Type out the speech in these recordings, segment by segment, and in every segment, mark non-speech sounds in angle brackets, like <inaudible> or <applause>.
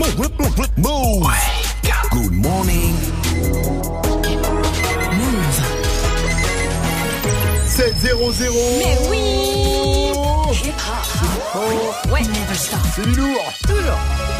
Move. Good morning. Move. 7 0 0 Mais oui Hip hop. Ouais. Never stop. C'est du lourd Toujours.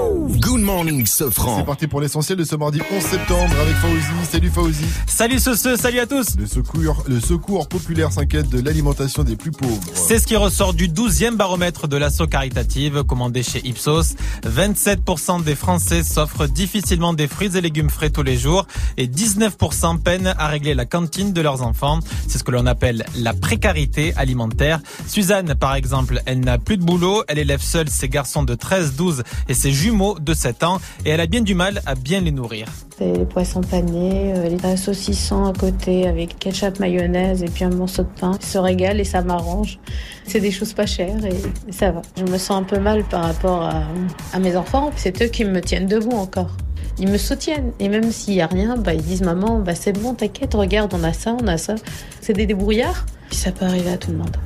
Good morning, C'est Sofran. parti pour l'essentiel de ce mardi 11 septembre avec Fauzi. Salut Fauzi. Salut ce, ce, salut à tous Le secours, le secours populaire s'inquiète de l'alimentation des plus pauvres. C'est ce qui ressort du 12e baromètre de l'asso caritative commandé chez Ipsos. 27% des Français s'offrent difficilement des fruits et légumes frais tous les jours et 19% peinent à régler la cantine de leurs enfants. C'est ce que l'on appelle la précarité alimentaire. Suzanne, par exemple, elle n'a plus de boulot, elle élève seule ses garçons de 13, 12 et ses de 7 ans et elle a bien du mal à bien les nourrir. Les poissons panés, euh, les saucissons à côté avec ketchup, mayonnaise et puis un morceau de pain. Je se régale et ça m'arrange. C'est des choses pas chères et, ça va. Je me sens un peu mal par rapport à, mes enfants. C'est eux qui me tiennent debout encore. Ils me soutiennent et même s'il y a rien, bah, ils disent maman, bah, c'est bon, t'inquiète, regarde, on a ça, on a ça. C'est des débrouillards. Ça peut arriver à tout le monde.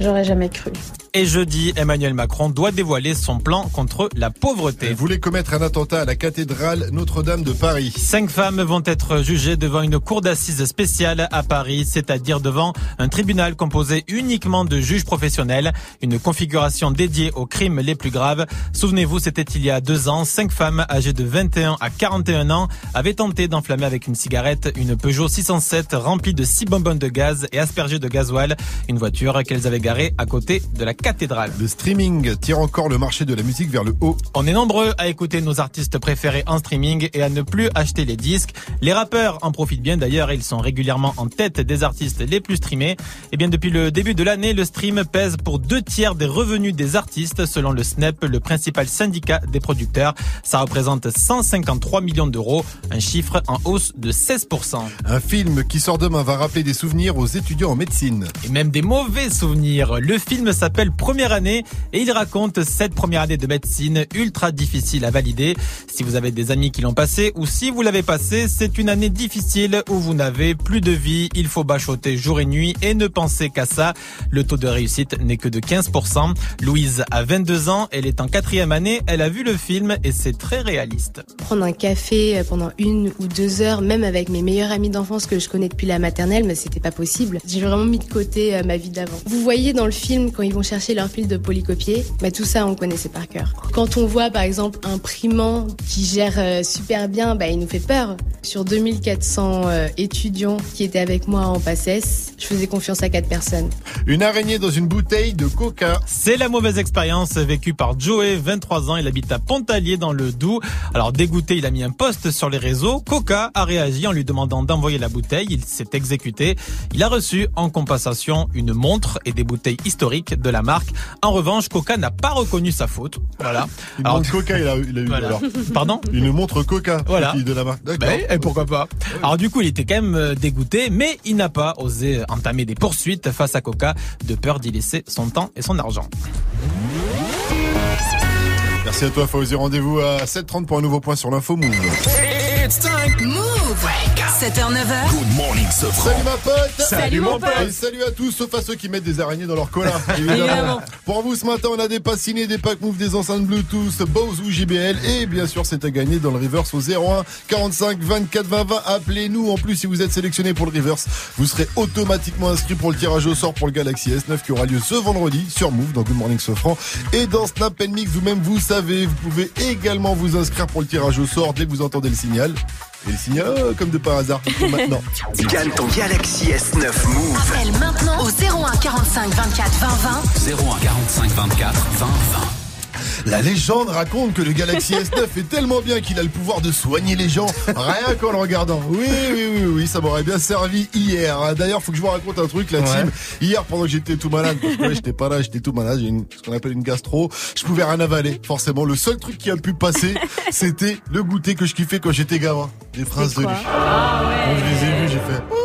J'aurais jamais cru. Et jeudi, Emmanuel Macron doit dévoiler son plan contre la pauvreté. Elle voulait commettre un attentat à la cathédrale Notre-Dame de Paris. Cinq femmes vont être jugées devant une cour d'assises spéciale à Paris, c'est-à-dire devant un tribunal composé uniquement de juges professionnels, une configuration dédiée aux crimes les plus graves. Souvenez-vous, c'était il y a deux ans, cinq femmes âgées de 21 à 41 ans avaient tenté d'enflammer avec une cigarette une Peugeot 607 remplie de six bonbonnes de gaz et aspergée de gasoil, une voiture qu'elles avaient garée à côté de la cathédrale. Le streaming tire encore le marché de la musique vers le haut. On est nombreux à écouter nos artistes préférés en streaming et à ne plus acheter les disques. Les rappeurs en profitent bien d'ailleurs, ils sont régulièrement en tête des artistes les plus streamés. Et bien depuis le début de l'année, le stream pèse pour deux tiers des revenus des artistes selon le SNEP, le principal syndicat des producteurs. Ça représente 153 millions d'euros, un chiffre en hausse de 16%. Un film qui sort demain va rappeler des souvenirs aux étudiants en médecine. et même des mauvais souvenirs. Le film s'appelle Première année et il raconte cette première année de médecine ultra difficile à valider. Si vous avez des amis qui l'ont passé ou si vous l'avez passé, c'est une année difficile où vous n'avez plus de vie, il faut bachoter jour et nuit et ne penser qu'à ça. Le taux de réussite n'est que de 15%. Louise a 22 ans, elle est en quatrième année, elle a vu le film et c'est très réaliste. prendre un café euh, pendant une ou deux heures, même avec mes meilleurs amis d'enfance que je connais depuis la maternelle, mais c'était pas possible. J'ai vraiment mis de côté euh, ma vie d'avant. Vous voyez dans le film quand ils vont chercher leur fil de polycopier, bah tout ça on connaissait par cœur. Quand on voit par exemple un primant qui gère euh, super bien, bah il nous fait peur. Sur 2400 euh, étudiants qui étaient avec moi en PACES, je faisais confiance à quatre personnes. Une araignée dans une bouteille de coca. C'est la mauvaise expérience vécue par Joey, 23 ans. Il habite à Pontalier dans le Doubs. Alors dégoûté, il a mis un post sur les réseaux. Coca a réagi en lui demandant d'envoyer la bouteille. Il s'est exécuté. Il a reçu en compensation une montre et des bouteilles historiques de la marque. En revanche, Coca n'a pas reconnu sa faute. Voilà. Une Alors, montre coca, il a, il a eu voilà. alors. <laughs> Pardon Une montre coca. Voilà. De la marque. D'accord. Ben, et pourquoi pas Alors du coup, il était quand même euh, dégoûté, mais il n'a pas osé entamer des poursuites face à Coca, de peur d'y laisser son temps et son argent. Merci à toi, Fauzi. Rendez-vous à 7h30 pour un nouveau point sur l'info Move. It's time. Move. 7h, 9h. Good morning, Sofran. Salut ma pote Salut, mon pote. Et salut à tous, sauf à ceux qui mettent des araignées dans leur cola. <laughs> Évidemment. Pour vous ce matin, on a des passes ciné, des packs move, des enceintes Bluetooth, Bose ou JBL. Et bien sûr, c'est à gagner dans le reverse au 01 45 24 20 20. Appelez-nous. En plus, si vous êtes sélectionné pour le reverse, vous serez automatiquement inscrit pour le tirage au sort pour le Galaxy S9 qui aura lieu ce vendredi sur Move dans Good Morning Sofran. Et dans Snap Mix, vous-même, vous savez, vous pouvez également vous inscrire pour le tirage au sort dès que vous entendez le signal. Et le signal, euh, comme de par hasard, maintenant. <laughs> Gagne ton Galaxy S9 Move. Appelle maintenant au 01 45 24 20 20. 01 45 24 20 20. La légende raconte que le Galaxy S9 <laughs> est tellement bien qu'il a le pouvoir de soigner les gens rien qu'en le regardant. Oui, oui, oui, oui, ça m'aurait bien servi hier. D'ailleurs, faut que je vous raconte un truc, la team. Hier, pendant que j'étais tout malade, parce que ouais, j'étais pas là, j'étais tout malade, j'ai une, ce qu'on appelle une gastro, je pouvais rien avaler. Forcément, le seul truc qui a pu passer, <laughs> c'était le goûter que je kiffais quand j'étais gamin. Des princes de Luche. Quand je les ai vus, j'ai fait...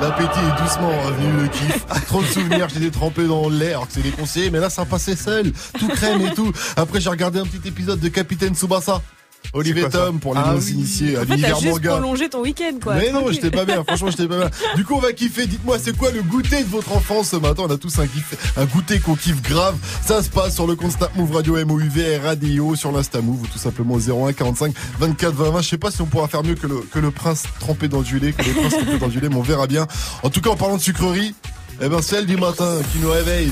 L'appétit est doucement revenu, le kiff. <laughs> Trop de souvenirs, j'étais trempé dans l'air, que c'est déconseillé, mais là ça passait seul, tout crème et tout. Après j'ai regardé un petit épisode de Capitaine Tsubasa. Olivier Tom pour les ah, initiés à En fait, l'univers juste manga. prolongé ton week-end, quoi. Mais non, j'étais pas bien. Franchement, j'étais pas bien. <laughs> Du coup, on va kiffer. Dites-moi, c'est quoi le goûter de votre enfance ce matin? On a tous un kiff, un goûter qu'on kiffe grave. Ça se passe sur le compte Move Radio MOUV Radio sur l'Insta Move ou tout simplement au 01 45 24 20 20. Je sais pas si on pourra faire mieux que le, que le prince trempé dans du lait, que les princes trempés dans du lait, mais on verra bien. En tout cas, en parlant de sucrerie, eh ben, celle du matin qui nous réveille.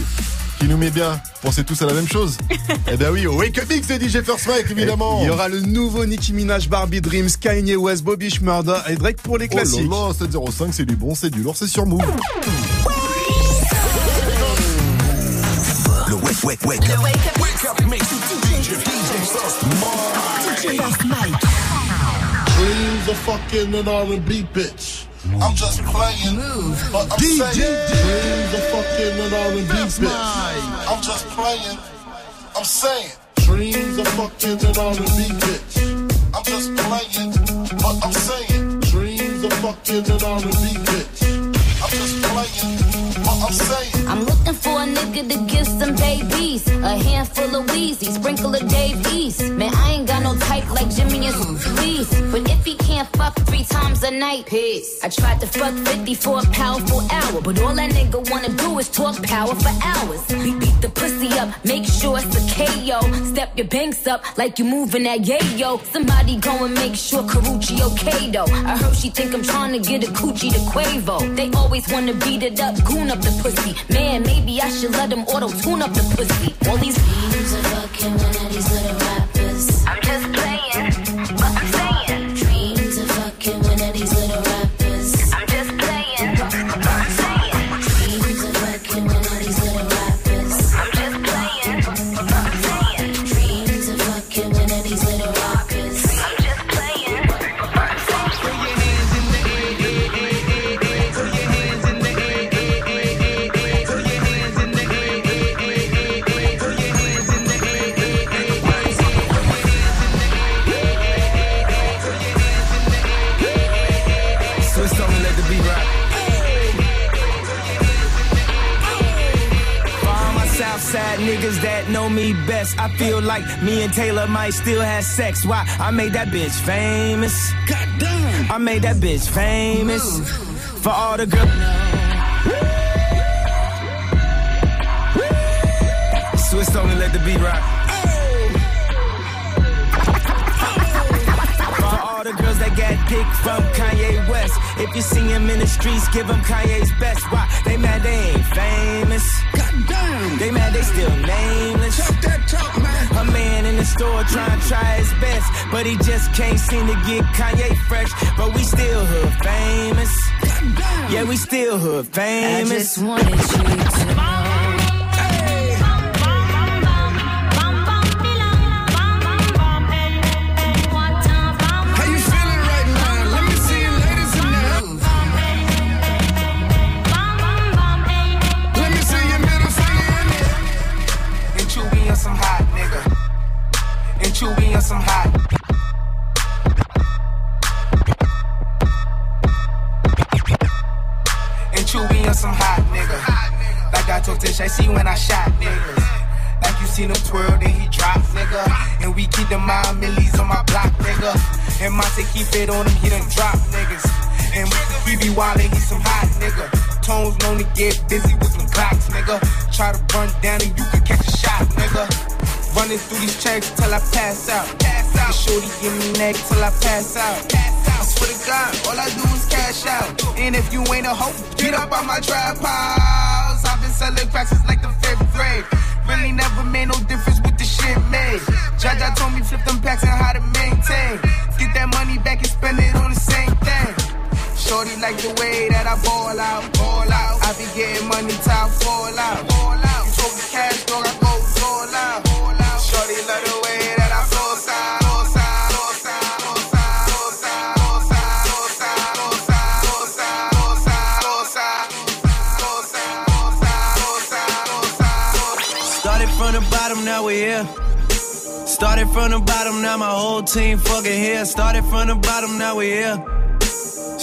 Qui nous met bien, pensez tous à la même chose <laughs> Eh ben oui, au Wake Up Mix de DJ First Mike évidemment Il y aura le nouveau Nicki Minaj, Barbie Dreams, Kanye West, Bobby Schmurda et Drake pour les Oh là classiques. là, 705 c'est du bon, c'est du lourd, c'est sur Move Le wake, wake, wake. Le wake up. Wake up, make DJ, DJ First Dreams of fucking an R&B bitch. I'm just playing, but I'm saying dreams of fucking an R&B bitch. I'm just playing, I'm saying dreams of fucking an R&B bitch. I'm just playing, but I'm saying dreams of fucking an R&B bitch. I'm just playing, but I'm saying. I'm looking for a nigga to give some babies. A handful of Wheezy, sprinkle of Dave East. Man, I ain't got no type like Jimmy and please. But if he can't fuck three times a night, peace. I tried to fuck 50 for a powerful hour. But all that nigga wanna do is talk power for hours. Beat, beat the pussy up, make sure it's a KO. Step your banks up like you moving that yayo. Somebody go and make sure Karuchi okay though. I heard she think I'm trying to get a coochie to Quavo. They always wanna beat it up, goon up the pussy. Man, maybe I should let them auto tune up the pussy. All these dreams of fucking one of these little that know me best, I feel like me and Taylor might still have sex. Why? I made that bitch famous. Goddamn. I made that bitch famous. For all the girls. Swiss on let the beat rock. All the girls that got dick from Kanye West. If you see him in the streets, give him Kanye's best. Why? They mad they ain't famous. Goddamn. They mad they still nameless. Talk that talk, man. A man in the store trying to try his best. But he just can't seem to get Kanye fresh. But we still hood famous. Goddamn. Yeah, we still hood famous. I famous. just wanted you to Monte keep it on him, he done drop niggas. And he be wildin', he some hot nigga. Tones known to get busy with some clocks, nigga. Try to run down and you can catch a shot, nigga. Running through these checks till I pass out. Pass out. Shorty give me neck till I pass out. I swear to God, all I do is cash out. And if you ain't a hoe, get up on my trap house. I've been selling cracks since like the fifth grade. Really never made no difference with the shit made. Jaja told me flip them packs and how to maintain. Shorty like the way that I ball out, ball out. I be getting money top fall out, fall out. You talk cash, dog, I go fall out, all out. Shorty love the way that I flow out. From the bottom, now we're here. Started from the bottom, now my whole team fucking here. Started from the bottom, now we're here.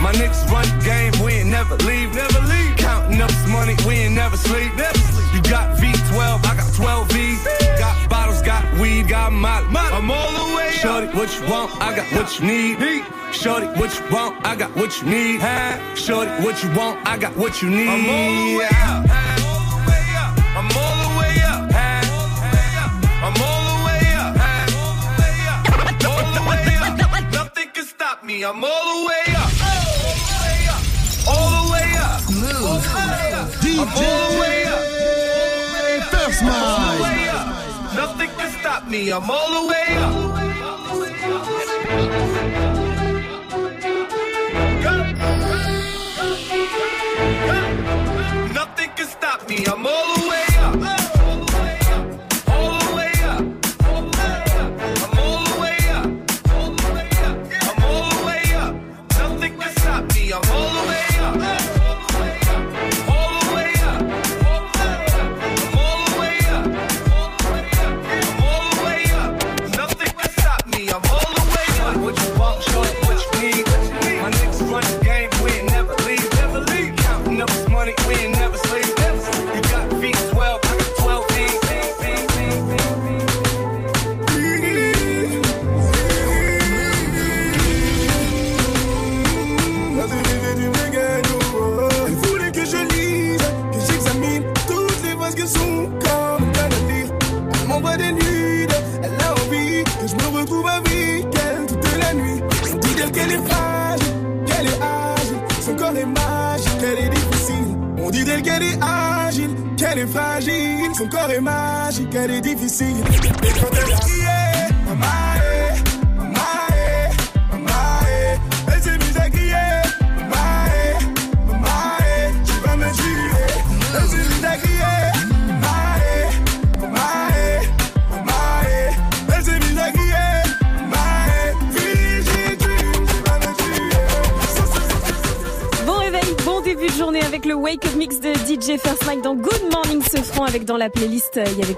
My niggas run the game, we ain't never leave. Never leave. Counting up this money, we ain't never sleep. Never sleep. You got V12, I got 12 V's. Got bottles, got weed, got molly. I'm all the way up. Shorty, what you want, I got what you need. Shorty, what you want, I got what you need. Shorty, what you want, I got what you need. I'm all the way up. I'm all the way up. I'm all the way up. All the way up. Nothing can stop me. I'm all the way up. Up. First up. Nothing can stop me. I'm all the way up. Nothing can stop me. I'm all the way up.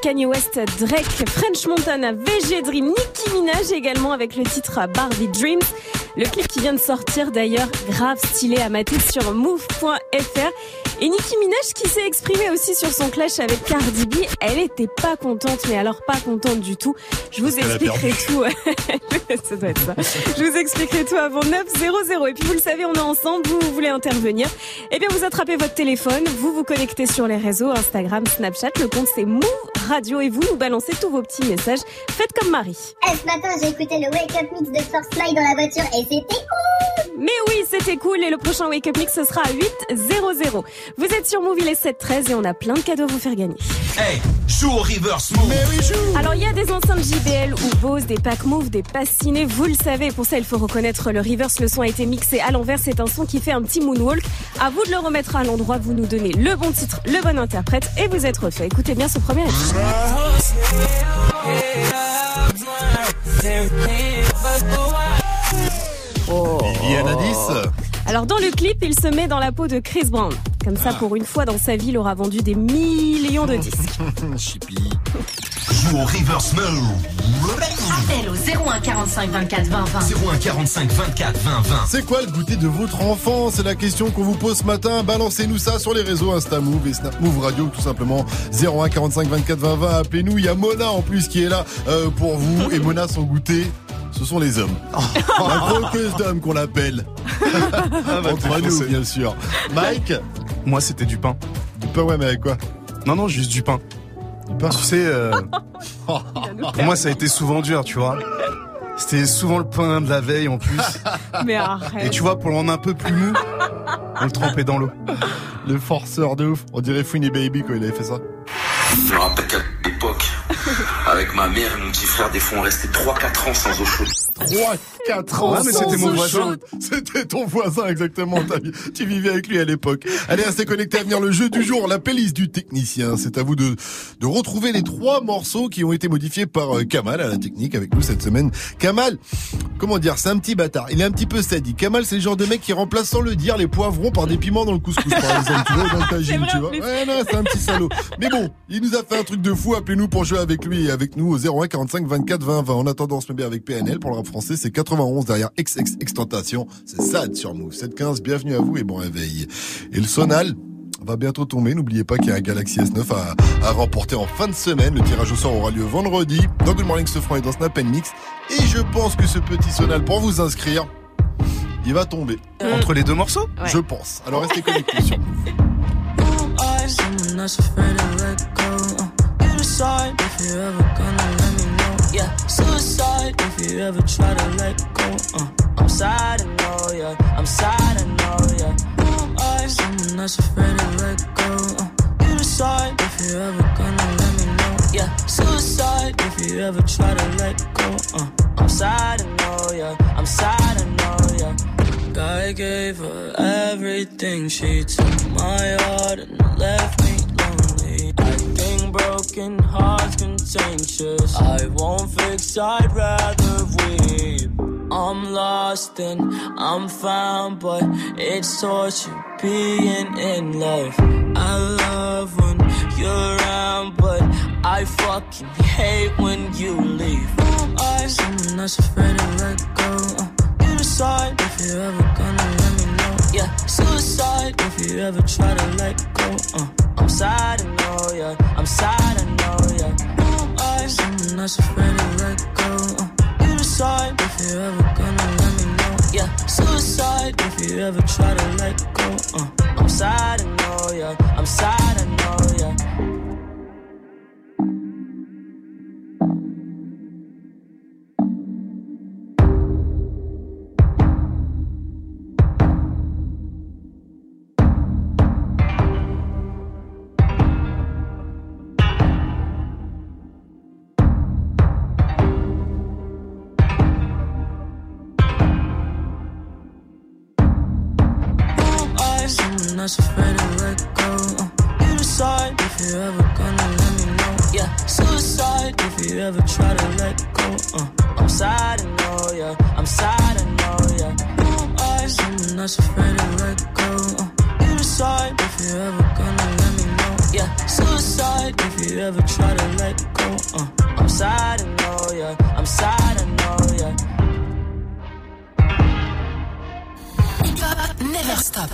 Kanye West, Drake, French Montana, VG Dream, Nicki Minaj également avec le titre Barbie Dreams. Le clip qui vient de sortir d'ailleurs, grave stylé à mater sur move.fr. Et Nicki Minaj qui s'est exprimée aussi sur son clash avec Cardi B, elle était pas contente, mais alors pas contente du tout. Je vous expliquerai tout. <laughs> ça doit être ça. Je vous expliquerai tout avant 9 00. Et puis vous le savez, on est ensemble, vous, vous voulez intervenir. Eh bien, vous attrapez votre téléphone, vous vous connectez sur les réseaux, Instagram, Snapchat, le compte c'est Move Radio et vous nous balancez tous vos petits messages. Faites comme Marie. Eh, ce matin, j'ai écouté le Wake Up Mix de First Fly dans la voiture et c'était c'était cool et le prochain Wake Up Mix ce sera à 8 00. Vous êtes sur Move, il est 7-13 et on a plein de cadeaux à vous faire gagner. Hey, joue au reverse move. Alors il y a des enceintes JBL ou Bose, des packs Move, des passes ciné, vous le savez. Pour ça, il faut reconnaître le reverse. Le son a été mixé à l'envers. C'est un son qui fait un petit moonwalk. À vous de le remettre à l'endroit. Vous nous donnez le bon titre, le bon interprète et vous êtes refait. Écoutez bien ce premier Viviane 10. Alors dans le clip, il se met dans la peau de Chris Brown. Comme ça, pour une fois dans sa vie, il aura vendu des millions de <laughs> disques. Chippy. Joue au reverse move. Appel au 01 45 24 20 20. 01 45 24 20 20. C'est quoi le goûter de votre enfant? C'est la question qu'on vous pose ce matin. Balancez-nous ça sur les réseaux Insta Move et Snap Move Radio, tout simplement. 01 45 24 20 20. Appelez-nous. Il y a Mona en plus qui est là euh, pour vous. Et Mona, son goûter, ce ce sont les hommes. La croqueuse d'hommes qu'on l'appelle. Entre nous, bien sûr. Mike? Moi, c'était du pain. Du pain, ouais, mais avec quoi? Non, non, juste du pain. Pain Tu sais, euh, <laughs> <laughs> pour moi, ça a été souvent dur, tu vois. C'était souvent le pain de la veille en plus. <laughs> Mais arrête. Et tu vois, pour le rendre un peu plus mou, on le trempait dans l'eau. Le forceur de ouf. On dirait Fouine Baby quand il avait fait ça. Je me rappelle qu'à l'époque, avec ma mère et mon petit frère, des fois on restait 3-4 ans sans eau chaude. 3, 4 ans. Ouais, mais c'était sans mon eau voisin. chaude. C'était ton voisin, exactement. Tu vivais avec lui à l'époque. Allez, restez connectés à venir le jeu du jour, la playlist du technicien. C'est à vous de, de retrouver les trois morceaux qui ont été modifiés par euh, Kamal à la technique avec nous cette semaine. Kamal, comment dire, c'est un petit bâtard. Il est un petit peu sadique. Kamal, c'est le genre de mec qui remplace sans le dire les poivrons par des piments dans le couscous, par exemple. Tu vois, dans le <laughs> tagine, vrai, tu en vois. plus. Ouais, non, c'est un petit salaud. Mais bon, il nous a fait un truc de fou. Appelez-nous pour jouer avec lui et avec nous au 01 45 24 20 20. En attendant, on se met bien avec PNL. Pour le rap français, c'est 91 derrière XX Extentation. C'est SAD sur Move. 715, bienvenue à vous et bon réveil. Et le sonal va bientôt tomber. N'oubliez pas qu'il y a un Galaxy S9 à, à remporter en fin de semaine. Le tirage au sort aura lieu vendredi dans Good Morning Sofran et dans Snap Mix. Et je pense que ce petit sonal, pour vous inscrire, il va tomber. Entre les deux morceaux? Je pense. Alors restez connectés sur Move. Decide if you're ever gonna let me know. Yeah, suicide if you ever try to let go. Uh, I'm sad, I know, yeah. I'm sad, I know, yeah. I, someone that's afraid to let go. Uh, you decide if you're ever gonna let me know. Yeah, suicide if you ever try to let go. Uh, I'm sad, I know, yeah. I'm sad, I know, yeah. I gave her everything. She took my heart and left me broken hearts contentious. I won't fix, I'd rather weep. I'm lost and I'm found, but it's torture being in love. I love when you're around, but I fucking hate when you leave. I'm someone that's afraid to let go. Uh, you decide if you're ever gonna let me. Yeah, suicide if you ever try to let go. Uh, I'm sad, I know, yeah. I'm sad, I know, yeah. I'm someone that's afraid to let go. Uh, you decide if you're ever gonna let me know. Yeah, suicide if you ever try to let go. Uh, I'm sad, I know, yeah. I'm sad, I know, that's afraid to let go. Uh, you decide if you're ever gonna let me know. Yeah, suicide if you ever try to let go. Uh, I'm sad, I know, yeah. I'm sad, I know, yeah. Never stop.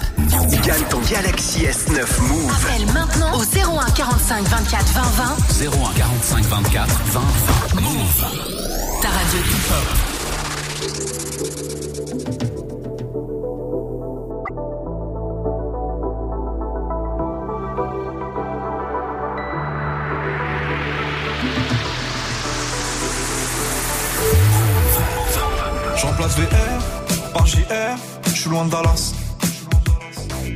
Gagne ton Galaxy S9 Move. Appelle maintenant au 01 45 24 20 20. 01 45 24 20 20. Move. Ta radio hip-hop. Je par je suis loin de Dallas.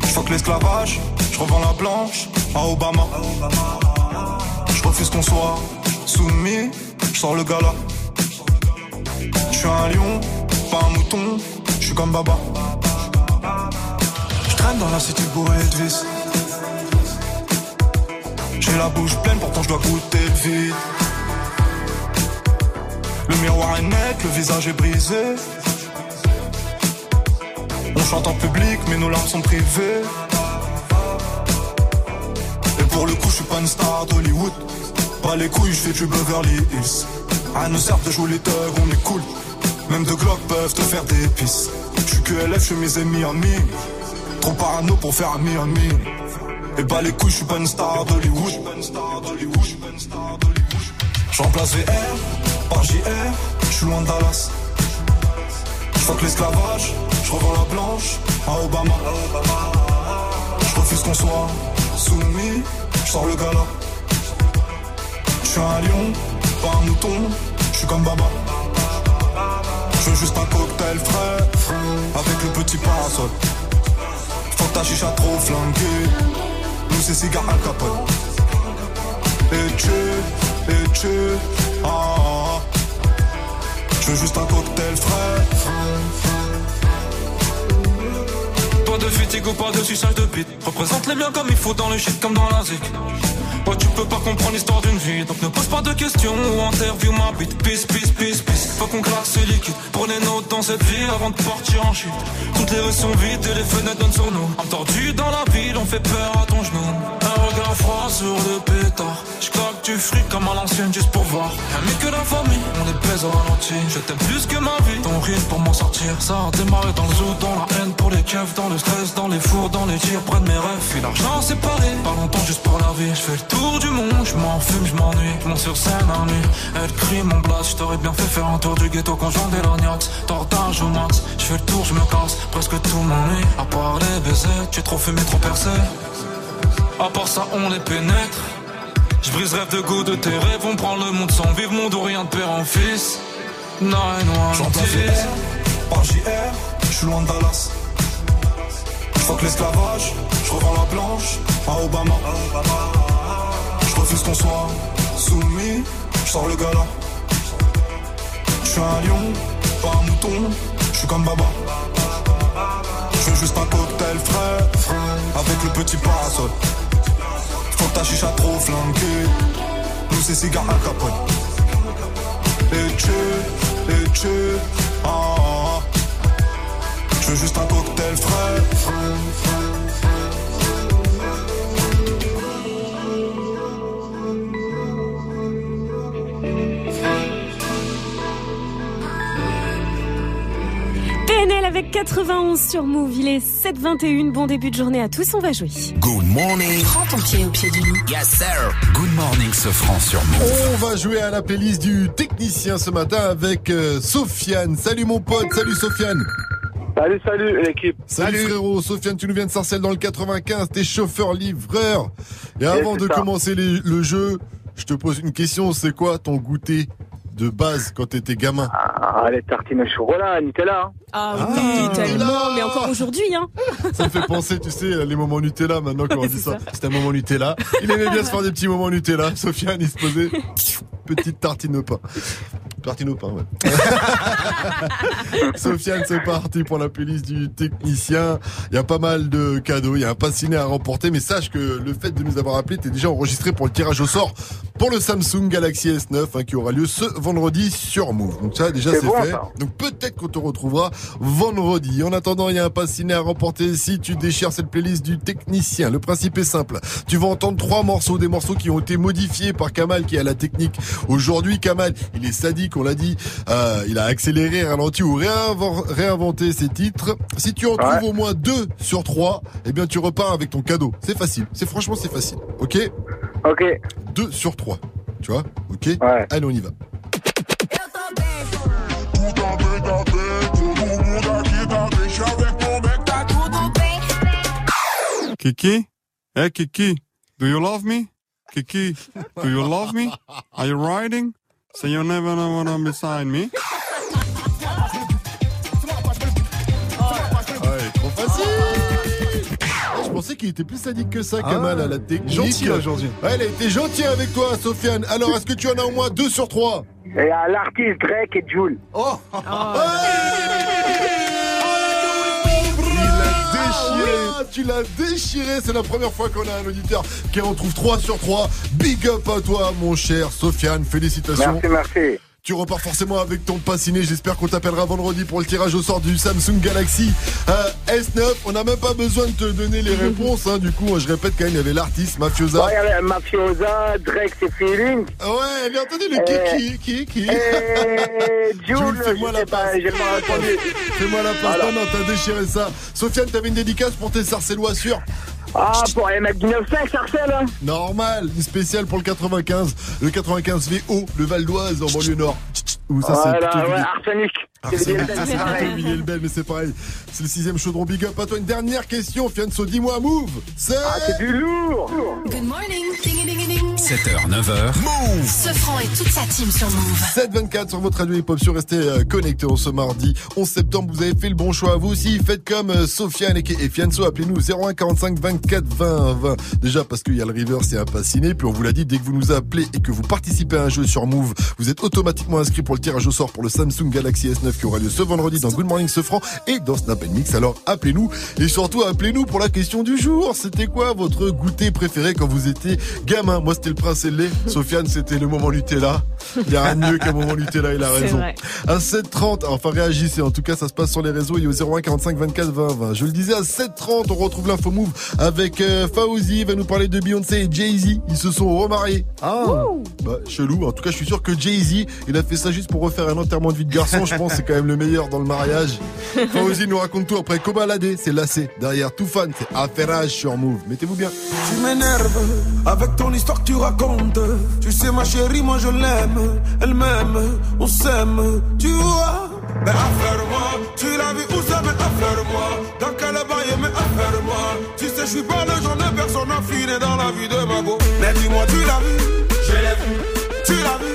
Je fuck l'esclavage, je revends la blanche à Obama. Je refuse qu'on soit soumis, je sors le gala. Je suis un lion, pas un mouton, je suis comme Baba. Je traîne dans la cité bourrée. J'ai la bouche pleine, pourtant je dois goûter le vide. Le miroir est net, le visage est brisé. On chante en public, mais nos larmes sont privées. Et pour le coup, je suis pas une star d'Hollywood. Pas les couilles, je fais du Beverly Hills. À nous sert de jouer les thugs, on est cool. Même deux Glock peuvent te faire des pisses. Je suis que LF, je mes amis en mine. Trop parano pour faire un Miami. Et bah les couilles, je suis pas une star d'Hollywood. Je remplace VR par JR, je suis loin de Dallas. Je fuck l'esclavage, je revends la blanche à Obama. Je refuse qu'on soit soumis, je sors le gala. Je suis un lion, pas un mouton, je suis comme Baba. Je veux juste un cocktail frais, avec le petit parasol. Faut que ta chicha trop flanquée, nous c'est cigare Al Capone. Et tu, et tu, ah, ah, ah. Je veux juste un cocktail frais. De fatigue ou pas de suçage de bite. Représente les miens comme il faut dans le shit comme dans la zik. Ouais, tu peux pas comprendre l'histoire d'une vie, donc ne pose pas de questions ou interview ma bite. Peace, peace, peace, peace. Faut qu'on claque ce liquide. Prenez notes dans cette vie avant de partir en chute. Toutes les rues sont vides et les fenêtres donnent sur nous. Entendu dans la ville, on fait peur à ton genou. Regard froid sur le pétard. J'claque du fric comme à l'ancienne juste pour voir. Ami que la famille, on est baise au ralenti. Je t'aime plus que ma vie. Ton rythme pour m'en sortir, ça a démarré dans le zoo, dans la haine pour les keufs, dans le stress, dans les fours, dans les tirs, près de mes rêves. Puis l'argent séparé, pas longtemps juste pour la vie. Je fais le tour du monde, je m'en fume, je m'ennuie. Mon sur scène en nuit, elle crie mon blast. Je t'aurais bien fait faire un tour du ghetto quand j'en des lorgnax. Tortage au max, je fais le tour, je me casse. Presque tout m'ennuie, à part les baisers. Tu es trop fumé, trop percé. À part ça, on les pénètre. Je brise rêve de goût de tes rêves, on prend le monde sans vivre, monde ou rien de père en fils. Nine, one, J'en place VR, par JR, je suis loin de Dallas. Fuck l'esclavage, je revends la blanche à Obama. Je refuse qu'on soit soumis, je sors le gala. Je suis un lion, pas un mouton, je suis comme Baba. Je veux juste un cocktail frais, avec le petit parasol. Faut que ta chicha trop flanquée, nous c'est cigare Al Capone. Et tu, et tu, ah, ah, ah. Je veux juste un cocktail frais. Avec 91 sur Move. Il est 7h21. Bon début de journée à tous. On va jouer. Good morning. Prends ton pied au pied du lit. Yes, sir. Good morning, ce franc sur Move. On va jouer à la playlist du technicien ce matin avec euh, Sofiane. Salut mon pote, salut Sofiane. Salut, salut l'équipe. Salut, frérot, Sofiane, tu nous viens de Sarcelles dans le 95, t'es chauffeur-livreur. Et avant de ça. commencer les- le jeu, je te pose une question, c'est quoi ton goûter de base quand t'étais gamin Ah, les tartines au chocolat, Nutella. hein. Ah oui, tellement. Mais encore aujourd'hui, hein. <laughs> Ça me fait penser, tu sais, les moments Nutella, maintenant qu'on Ouais, dit c'est ça. ça. C'était un moment Nutella. Il aimait bien se faire des petits moments Nutella. Sofiane, il se posait petite tartine au pain. Tartine au pain, ouais. <laughs> Sofiane, c'est parti pour la playlist du technicien. Il y a pas mal de cadeaux, il y a un pass ciné à remporter, mais sache que le fait de nous avoir appelé, t'es déjà enregistré pour le tirage au sort pour le Samsung Galaxy S9 hein, qui aura lieu ce vendredi sur Move. Donc ça, déjà, C'est bon, fait. ça. Donc peut-être qu'on te retrouvera vendredi. En attendant, il y a un pass ciné à remporter si tu déchires cette playlist du technicien. Le principe est simple. Tu vas entendre trois morceaux, des morceaux qui ont été modifiés par Kamal qui a la technique. Aujourd'hui, Kamal, il est sadique, on l'a dit. Euh, il a accéléré, ralenti ou réinven- réinventé ses titres. Si tu en trouves au moins deux sur trois, eh bien tu repars avec ton cadeau. C'est facile. C'est franchement c'est facile. Ok? Ok. Deux sur trois. Tu vois? Ok? Allez, on y va. Kiki? Hey, Kiki, do you love me? Kiki, do you love me? Are you riding? So you never know what I'm beside me? Ouais, trop facile Je pensais qu'il était plus sadique que ça, Kamal, à la technique. gentil, aujourd'hui. Ouais, il a été gentil avec toi, Sofiane. Alors, est-ce que tu en as au moins deux sur trois? Et à l'artiste Drake et Jules. Oh Déchiré. Tu l'as déchiré, c'est la première fois qu'on a un auditeur qui en trouve 3 sur 3. Big up à toi, mon cher Sofiane, félicitations. Merci, merci. Tu repars forcément avec ton passiné. J'espère qu'on t'appellera vendredi pour le tirage au sort du Samsung Galaxy euh, S9. On n'a même pas besoin de te donner les <laughs> réponses. hein. Du coup, je répète quand même, il y avait l'artiste Mafiosa. Ouais, Mafiosa, Drake, c'est Feeling. Ouais, bien entendu, le Euh, qui, qui, qui, qui. Et <laughs> Jules, fais-moi la passe. j'ai pas répondu. Fais-moi la passe. Voilà. Non, non, t'as déchiré ça. Sofiane, t'avais une dédicace pour tes sarcellois sûrs Ah, pour les mecs du 9-5, Sarcelles, hein Normal, une spéciale pour le 95. Le 95 VO, le Val d'Oise en banlieue nord. Ça, c'est Voilà, plutôt ouais, du- arsenic. C'est le Bell, c'est pareil. Villiers le Bel, mais c'est pareil. C'est le sixième chaudron Big Up. À toi, une dernière question. Fianso, dis-moi, move. C'est. Ah, c'est du lourd. Good morning. Ding, ding, ding. 7h, 9h. Move Sofran et toute sa team sur Move. 724 sur votre radio hip-hop sur restez euh, connectés en ce mardi 11 septembre vous avez fait le bon choix vous aussi faites comme euh, Sofiane et, Fianso appelez-nous 01 45 24 20 20 déjà parce qu'il y a le river c'est un passionné puis on vous l'a dit dès que vous nous appelez et que vous participez à un jeu sur Move vous êtes automatiquement inscrit pour le tirage au sort pour le Samsung Galaxy S9 qui aura lieu ce vendredi dans Good Morning Sofran et dans Snap Mix. Alors appelez-nous. Et surtout appelez-nous pour la question du jour. C'était quoi votre goûter préféré quand vous étiez gamin? Moi c'était le prince et le lait Sofiane c'était le moment Nutella. Il y a rien de mieux qu'un moment Nutella il a raison. vrai. à 7h30, enfin réagissez, en tout cas ça se passe sur les réseaux. Et au 01 45 24 20 20. Je le disais à 7h30, on retrouve l'info move avec euh, Fauzi, il va nous parler de Beyoncé et Jay-Z, ils se sont remariés. Ah, bah chelou, en tout cas je suis sûr que Jay-Z, il a fait ça juste pour refaire un enterrement de vie de garçon, je pense c'est quand même le meilleur dans le mariage. Fauzi nous raconte tout après Kobalade, c'est Lassé, derrière tout fan, c'est Affairage sur Move, mettez-vous bien. Tu m'énerves avec ton histoire que tu racontes. Tu sais, ma chérie, moi je l'aime. Elle m'aime, on s'aime, tu vois? Mais affaire-moi, tu l'as vu où ça, mais affaire-moi. Dans quel bail, mais affaire-moi. Tu sais, je suis pas le genre de personne affinée dans la vie de ma go. Mais dis-moi, tu l'as vu, je l'ai vu. Tu l'as vu,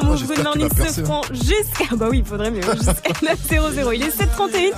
sur Move. Good morning percé, prend jusqu'à, bah oui, il faudrait, mais jusqu'à <laughs> 9.00. Il est 7.31.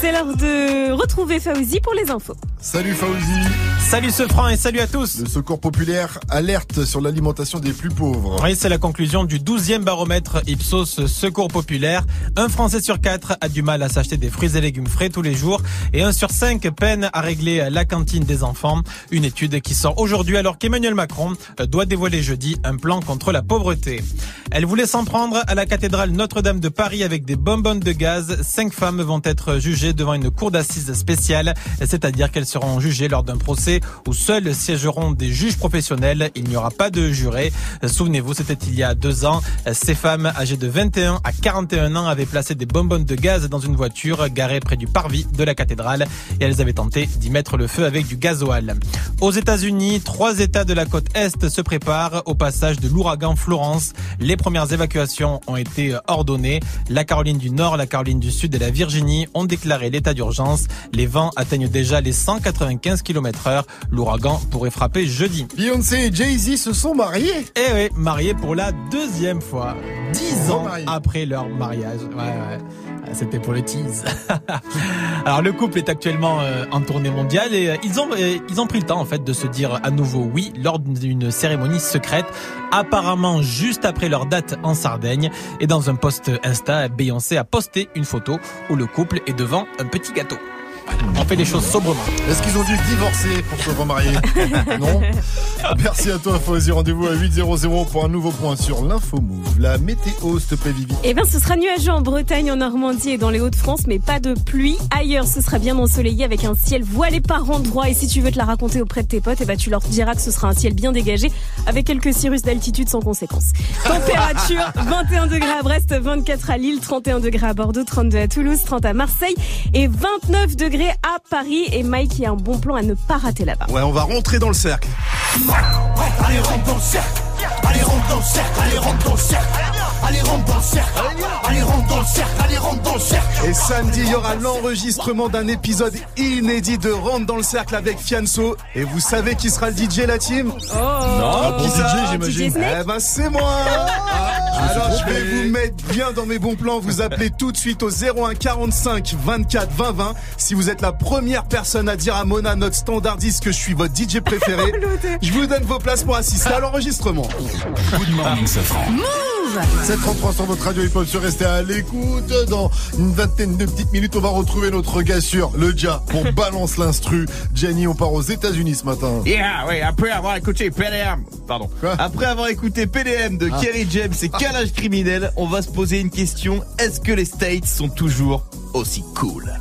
C'est l'heure de retrouver Fauzi pour les infos. Salut Fauzi. Salut ce franc et salut à tous. Le Secours populaire alerte sur l'alimentation des plus pauvres. Oui, c'est la conclusion du 12e baromètre Ipsos Secours Populaire. Un Français sur quatre a du mal à s'acheter des fruits et légumes frais tous les jours et un sur cinq peine à régler la cantine des enfants. Une étude qui sort aujourd'hui alors qu'Emmanuel Macron doit dévoiler jeudi un plan contre la pauvreté. Elle voulait s'en prendre à la cathédrale Notre-Dame de Paris avec des bonbonnes de gaz. Cinq femmes vont être jugées devant une cour d'assises spéciale, c'est-à-dire qu'elles seront jugées lors d'un procès où seuls siégeront des juges professionnels. Il n'y aura pas de jurés. Souvenez-vous, c'était il y a deux ans. Ces femmes âgées de 21 à 41 ans avaient placé des bonbonnes de gaz dans une voiture garée près du parvis de la cathédrale et elles avaient tenté d'y mettre le feu avec du gasoil. Aux États-Unis, trois États de la côte Est se préparent au passage de l'ouragan Florence. Les premières évacuations ont été ordonnées. La Caroline du Nord, la Caroline du Sud et la Virginie ont déclaré l'état d'urgence. Les vents atteignent déjà les 195 km L'ouragan pourrait frapper jeudi. Beyoncé et Jay-Z se sont mariés. Eh oui, mariés pour la deuxième fois. Dix ans après leur mariage. Ouais, ouais. Ah, C'était pour le tease. <laughs> Alors le couple est actuellement euh, en tournée mondiale et euh, ils ont euh, ils ont pris le temps en fait de se dire à nouveau oui lors d'une cérémonie secrète, apparemment juste après leur date en Sardaigne. Et dans un post Insta, Beyoncé a posté une photo où le couple est devant un petit gâteau. On fait les choses sobrement. Est-ce qu'ils ont dû divorcer pour se remarier <laughs> Non Merci à toi, Fauzi. Rendez-vous à 8.00 pour un nouveau point sur l'info move. La météo, s'il te plaît, Vivi. Eh bien, ce sera nuageux en Bretagne, en Normandie et dans les Hauts-de-France, mais pas de pluie. Ailleurs, ce sera bien ensoleillé avec un ciel voilé par endroits. Et si tu veux te la raconter auprès de tes potes, eh ben, tu leur diras que ce sera un ciel bien dégagé avec quelques cirrus d'altitude sans conséquence. <laughs> Température 21 degrés à Brest, 24 à Lille, 31 degrés à Bordeaux, 32 à Toulouse, 30 à Marseille et 29 degrés à Paris. Et Mike, il y a un bon plan à ne pas rater là-bas. Ouais, on va rentrer dans le cercle. Allez, rentre dans le cercle. Allez, rentre dans le cercle. Allez, rentre dans le cercle. Allez, rentre dans le cercle. Allez, rentre dans le cercle. Allez, rentre dans le cercle. Et samedi, il y aura l'enregistrement d'un épisode inédit de Rentre dans le cercle avec Fianso. Et vous savez qui sera le DJ, la team Oh Ah, bon DJ, j'imagine. Eh ben, c'est moi Alors, je vais vous mettre bien dans mes bons plans. Vous appelez tout de suite au 01 45 24 20 20. Si vous êtes la première personne à dire à Mona, notre standardiste, que je suis votre DJ préféré, <laughs> je vous donne vos places pour assister à l'enregistrement. Good morning, Safran. 733 sur votre radio hip-hop sur rester à l'écoute. Dans une vingtaine de petites minutes, on va retrouver notre gars sûr, le Ja, pour <laughs> balance l'instru. Jenny, on part aux États-Unis ce matin. Yeah, oui, après avoir écouté PDM, pardon, après avoir écouté PDM de Ah. Kerry James et Calage criminel, on va se poser une question. Est-ce que les States sont toujours aussi cool?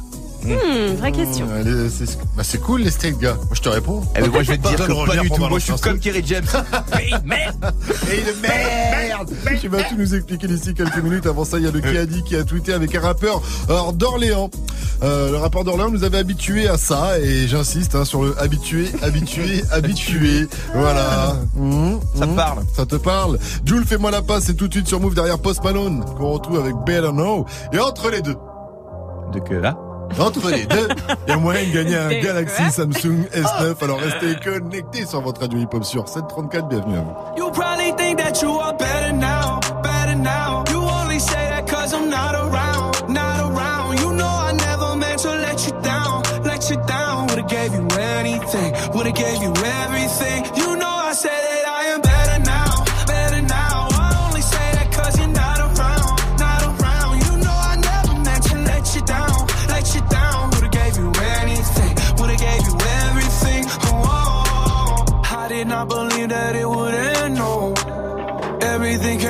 Hmm, vraie question. Euh, les- c'est bah, c'est cool les steaks, gars. Moi, je te réponds. Eh ben, moi, je vais te dire que pas du tout. Moi, je suis comme. Kerry James. <laughs> Et de merde Tu vas tout nous expliquer d'ici quelques minutes. Avant ça, il y a le Kiadi qui a tweeté avec un rappeur alors, d'Orléans. Euh, le rappeur d'Orléans nous avait habitués à ça et j'insiste hein, sur le habitué, habitué, <laughs> habitué. Voilà. Mmh, Ça mmh. parle. Ça te parle. Jules, fais-moi la passe. C'est tout de suite sur Move derrière Post Malone qu'on retrouve avec Better Know. Et entre les deux. De que là Entre les deux, il y a moyen de gagner un <laughs> Galaxy Samsung S9. Alors restez connectés sur votre radio hip-hop sur 734. Bienvenue à vous. You probably think that you are better now, better now. You only say that cause I'm not around, not around. You know I never meant to let you down, let you down. Would've gave you anything, would've gave you everything. You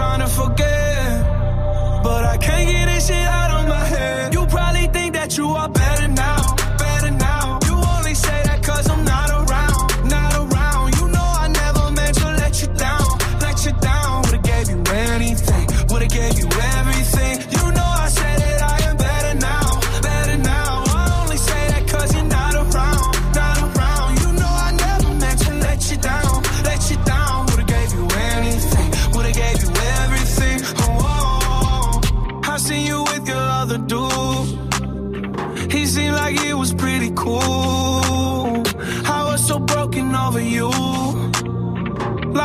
Trying to forget. But I can't get this shit out of my head. You probably think that you are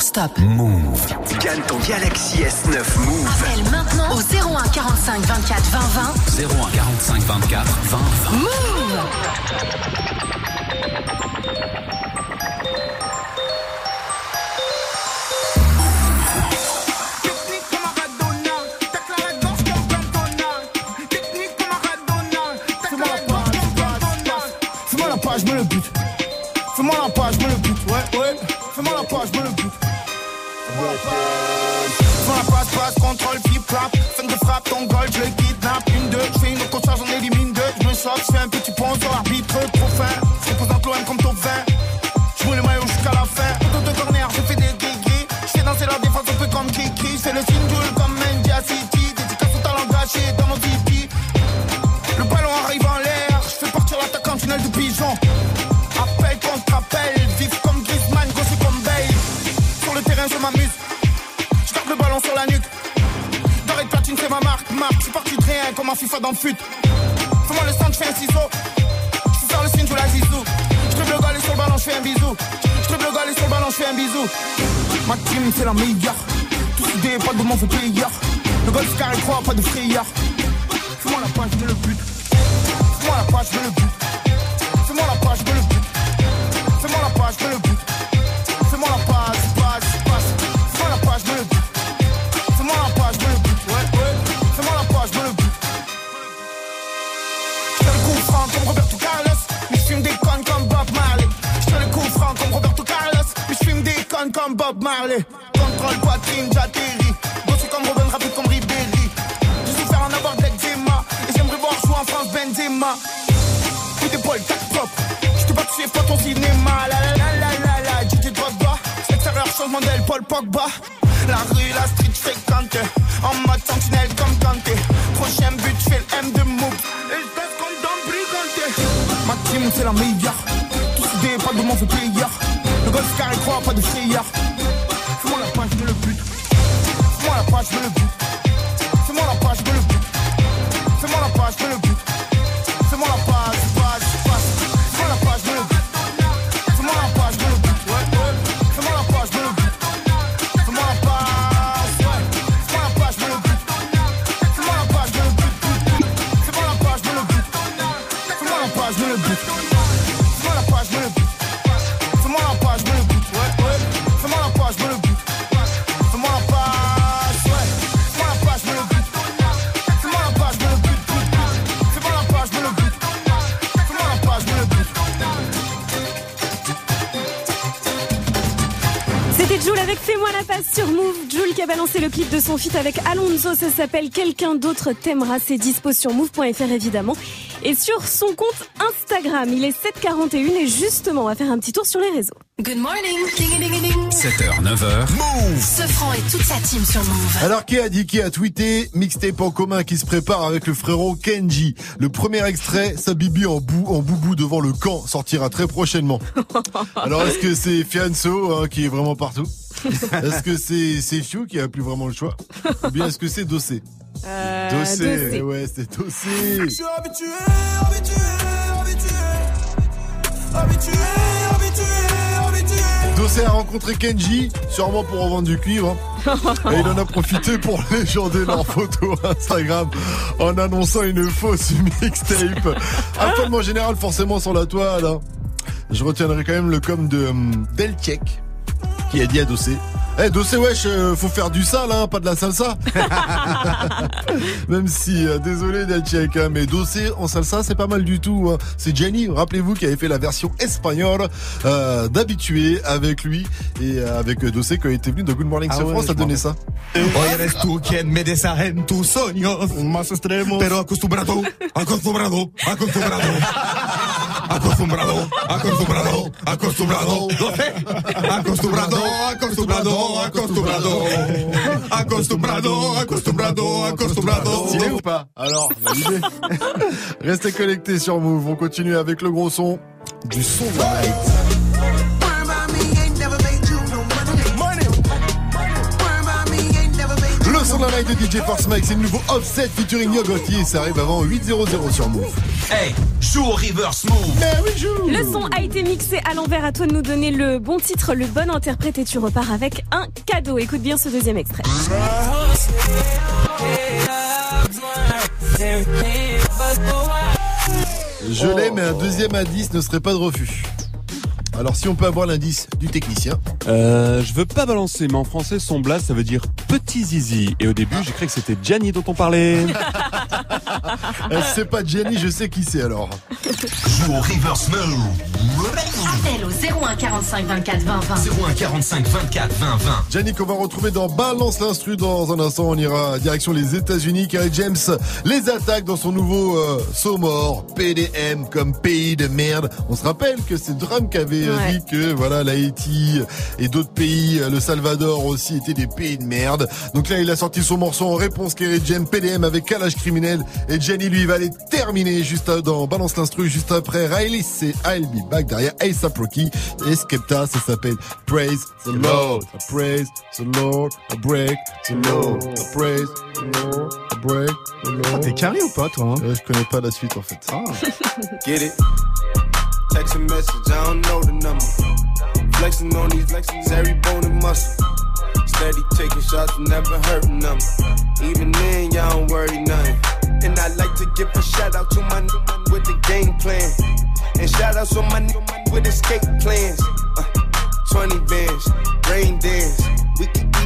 Stop. Move. Gagne ton Galaxy S9 Move. Appelle maintenant au 01 45 24 20 20. 01 45 24 20 20. Move Balancé le clip de son feat avec Alonso. Ça s'appelle Quelqu'un d'autre t'aimera. C'est dispo sur move.fr évidemment. Et sur son compte Instagram. Il est 7h41 et justement, on va faire un petit tour sur les réseaux. Good morning. Ding, ding, ding. 7h, 9h. Move. Ce franc et toute sa team sur Move. Alors qui a dit qui a tweeté? Mixtape en commun qui se prépare avec le frérot Kenji. Le premier extrait, sa bibi en bout en boubou devant le camp sortira très prochainement. <laughs> Alors est-ce que c'est Fianso hein, qui est vraiment partout? <laughs> Est-ce que c'est c'est Fiu qui a plus vraiment le choix Ou bien est-ce que c'est Dossé Euh, Dossé, Dossé. ouais c'est Dossé. Je suis habitué, habitué, habitué. Habitué, habitué, habitué. Dossé a rencontré Kenji, sûrement pour revendre du cuivre. hein. <laughs> Et il en a profité pour <laughs> légender leur photo Instagram en annonçant une fausse mixtape. Actuellement général forcément sur la toile. hein. Je retiendrai quand même le com de hum, Delchek qui a dit à Dossé. Eh Dossé wesh, euh, faut faire du sale, hein, pas de la salsa. <laughs> Même si, euh, désolé Delchek, hein, mais Dossé en salsa c'est pas mal du tout. hein. C'est Jenny, rappelez-vous, qui avait fait la version espagnole euh, d'habitué avec lui et euh, avec Dossé quand il était venu de Good Morning Ah ouais, France, m'en donnait ça. Hoy eres tú quien me deshace tus sueños más extremos. Pero acostumbrado, acostumbrado, acostumbrado. <laughs> Acostumbrado, acostumbrado, acostumbrado. Acostumbrado, acostumbrado, acostumbrado. Acostumbrado, acostumbrado, acostumbrado. Stylé ou pas Alors. Restez connectés sur Move. On continue avec le gros son du son de la night. Le son de la night de DJ Force Mike, c'est le nouveau Offset featuring Yo Gauthier. Ça arrive avant 8.00 sur Move. Hey, joue au reverse move. Mais oui, joue. Le son a été mixé à l'envers. À toi de nous donner le bon titre, le bon interprète et tu repars avec un cadeau. Écoute bien ce deuxième extrait. Je l'ai, mais un deuxième indice ne serait pas de refus. Alors, si on peut avoir l'indice du technicien. Euh, je veux pas balancer, mais en français, son blast, ça veut dire petit zizi. Et au début, j'ai cru que c'était Gianni dont on parlait. <laughs> Euh, c'est pas Jenny, je sais qui c'est alors. Joue au reverse move. Appel au 01 45 24 20 20. 01 45 24 20 20. Yannick, on va retrouver dans Balance l'instru dans un instant. On ira direction les États-Unis. Kerry James les attaque dans son nouveau euh, Somor PDM comme pays de merde. On se rappelle que c'est Drum qui avait Ouais. dit que voilà l'Haïti et d'autres pays, le Salvador aussi étaient des pays de merde. Donc là, il a sorti son morceau en réponse Kerry James PDM avec Calage criminel et Jenny lui va aller terminer juste dans Balance l'instru juste après Riley c'est I'll be back derrière Ace ASAP Rocky et Skepta, ça s'appelle Praise the Lord. I praise the Lord, I break the Lord. I praise the Lord, I break the Lord. Ah, t'es carré ou pas, toi hein Euh, Je connais pas la suite en fait. Get it? Text a message, I don't know the number. Flexing on these flexing every bone and muscle. Steady taking shots, never hurting them. Even then, y'all don't worry nothing. And I like to give a shout out to my n- with the game plan. And shout outs to my n- with escape plans. Uh, 20 bands, rain dance. We can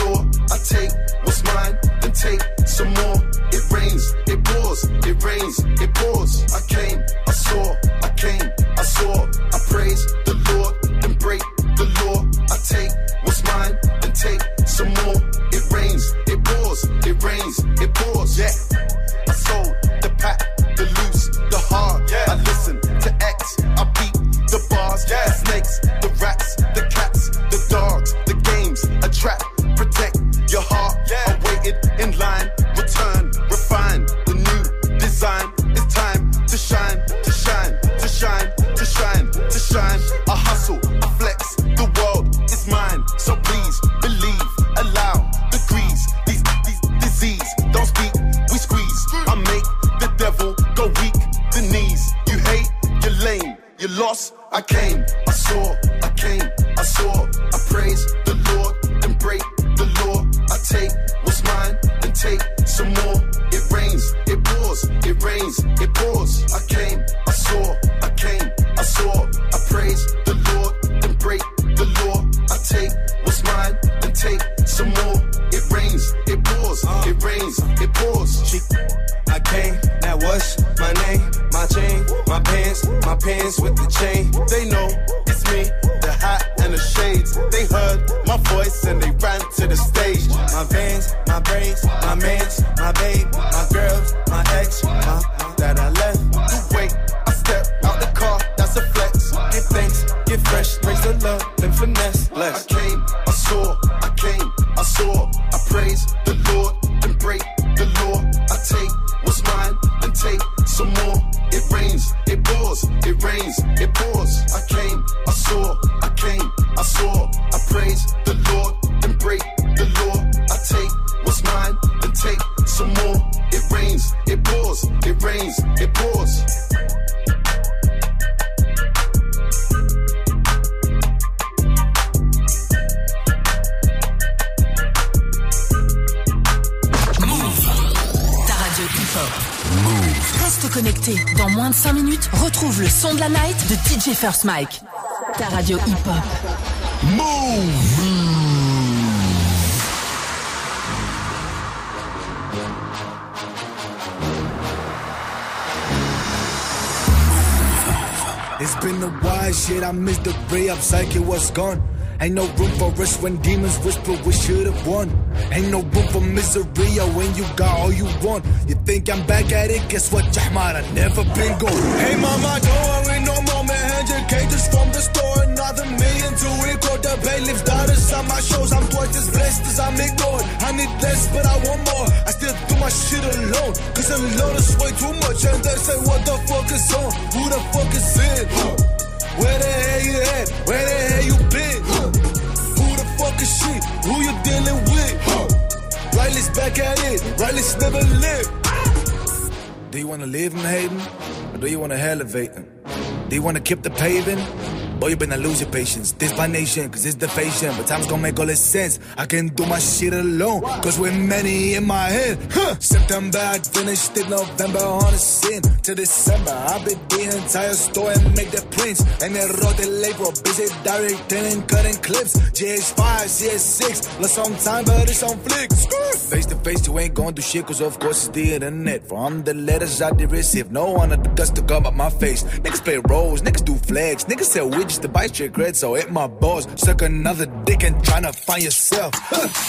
law. I take what's mine, then take some more. It rains, it pours, it rains, it pours. I came, I saw, I came, I saw, I praise the Lord, then break the law. I take what's mine, then take some more. It rains, it pours, it rains, it pours. Yeah, I sold the pack, the loose, the hard. Yeah, I listen to X, I beat the bars, yeah. the snakes, the rats, the cats, the dogs, the games, a trap, lost. I came, I saw, First Mike. Ta radio hip-hop. It's been a while, shit. I missed the ray up, psyche was gone. Ain't no room for us when demons whisper we should've won. Ain't no room for misery when you got all you want. You think I'm back at it? Guess what, Jahmar? I never been gone. Hey mama, don't worry no cages from the store, another million to record the bailiff's daughters on my shows. I'm twice as blessed as I'm ignored. I need less, but I want more. I still do my shit alone, cause alone is way too much. And they say, what the fuck is on? Who the fuck is in? Where the hell you at? Where the hell you been? Who the fuck is she? Who you dealing with? Riley's back at it. Riley's never lived. Do you wanna live in Hayden? Or do you wanna elevate him? You wanna keep the paving? Boy, you better lose your patience. This my nation, cause it's the fashion. But time's gonna make all this sense. I can do my shit alone, cause we're many in my head. <laughs> September, I finished it. November on the scene. To December, I beat the entire store and make the prints. And then wrote the label, busy directing and cutting clips. GH5, CS6, lost some time, but it's on flicks. Face to face, you ain't gonna do shit, cause of course it's the internet. From the letters I did receive, no one had the guts to come up my face. Niggas play roles, niggas do flags, niggas sell widgets to buy straight cred, so hit my balls. Suck another dick and tryna find yourself.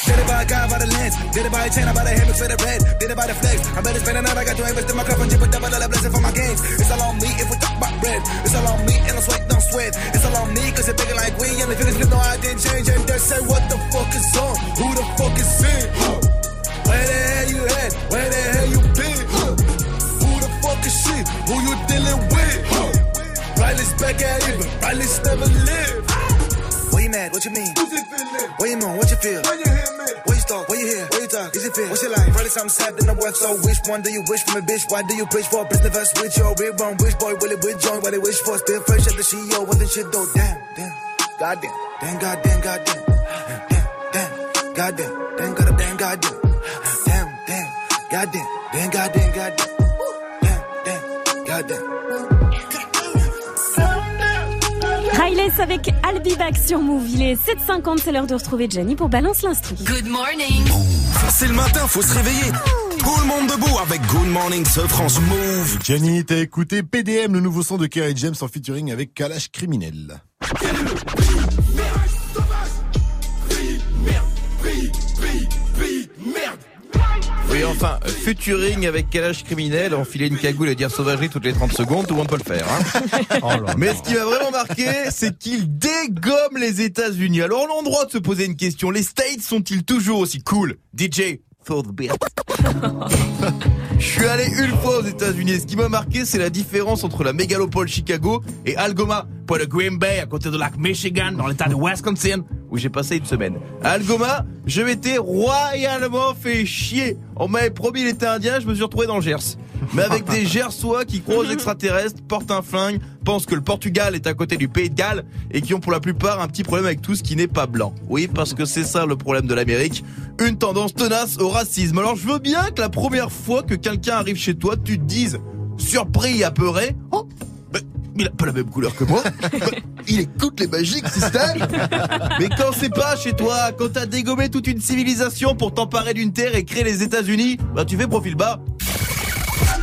Did it by a guy by the lens, did it by a chain, I bought a hammock for the red, did it by the flex. I better spend a night, I got to invest in my cup and chip a double dollar blessing for my games. It's all on me if we talk about bread. It's all on me and I sweat, don't sweat. It's all on me cause bigger like we and the flip, no, I didn't change. And they say, what the fuck is on? Who the fuck is in? Huh. Where the hell you at? Where the hell you been? Huh. Who the fuck is she? Who you dealing with? Huh. Riley's back at even. Riley's never lived. Why you mad? What you mean? Where you moan? What you feel? When you hear me? Where you start? Where you hear? Where you talk? Is it feel? What's your life? Probably something sad than the worth. So which one do you wish from a bitch? Why do you preach for? Business verse with your real wrong. Which boy will it with join? What they wish for? Still fresh at the CEO. What the shit though? Damn, damn. Goddamn. Damn, goddamn, goddamn. Damn, damn. Goddamn. Damn, goddamn, damn, goddamn. Damn, damn. Goddamn. Damn, goddamn, goddamn. Damn, damn. Goddamn. Avec Albivac sur Move. Il est 7h50, c'est l'heure de retrouver Jenny pour Balance l'instru. Good morning. C'est le matin, faut se réveiller. Tout le monde debout avec Good Morning ce France Move. Jenny, t'as écouté PDM, le nouveau son de Kerry James en featuring avec Kalash Criminel. Oui, enfin, futuring avec calage criminel, enfiler une cagoule et dire sauvagerie toutes les 30 secondes, tout le monde peut le faire. Hein. Mais ce qui m'a vraiment marqué, c'est qu'il dégomme les États-Unis. Alors on a le droit de se poser une question. Les States sont-ils toujours aussi cool? DJ for the beat. Je suis allé une fois aux États-Unis. Ce qui m'a marqué, c'est la différence entre la mégalopole Chicago et Algoma, pour le Green Bay, à côté de lac Michigan, dans l'état de Wisconsin, où j'ai passé une semaine. À Algoma, je m'étais royalement fait chier. On m'avait promis l'été indien, je me suis retrouvé dans le Gers. Mais avec des Gersois qui croient aux <laughs> extraterrestres, portent un flingue, pensent que le Portugal est à côté du Pays de Galles et qui ont pour la plupart un petit problème avec tout ce qui n'est pas blanc. Oui, parce que c'est ça le problème de l'Amérique. Une tendance tenace au racisme. Alors je veux bien que la première fois que quelqu'un arrive chez toi, tu te dises, surpris apeuré, oh, il a pas la même couleur que moi. <laughs> il écoute les magiques systèmes. Mais quand c'est pas chez toi, quand t'as dégommé toute une civilisation pour t'emparer d'une terre et créer les États-Unis, bah tu fais profil bas.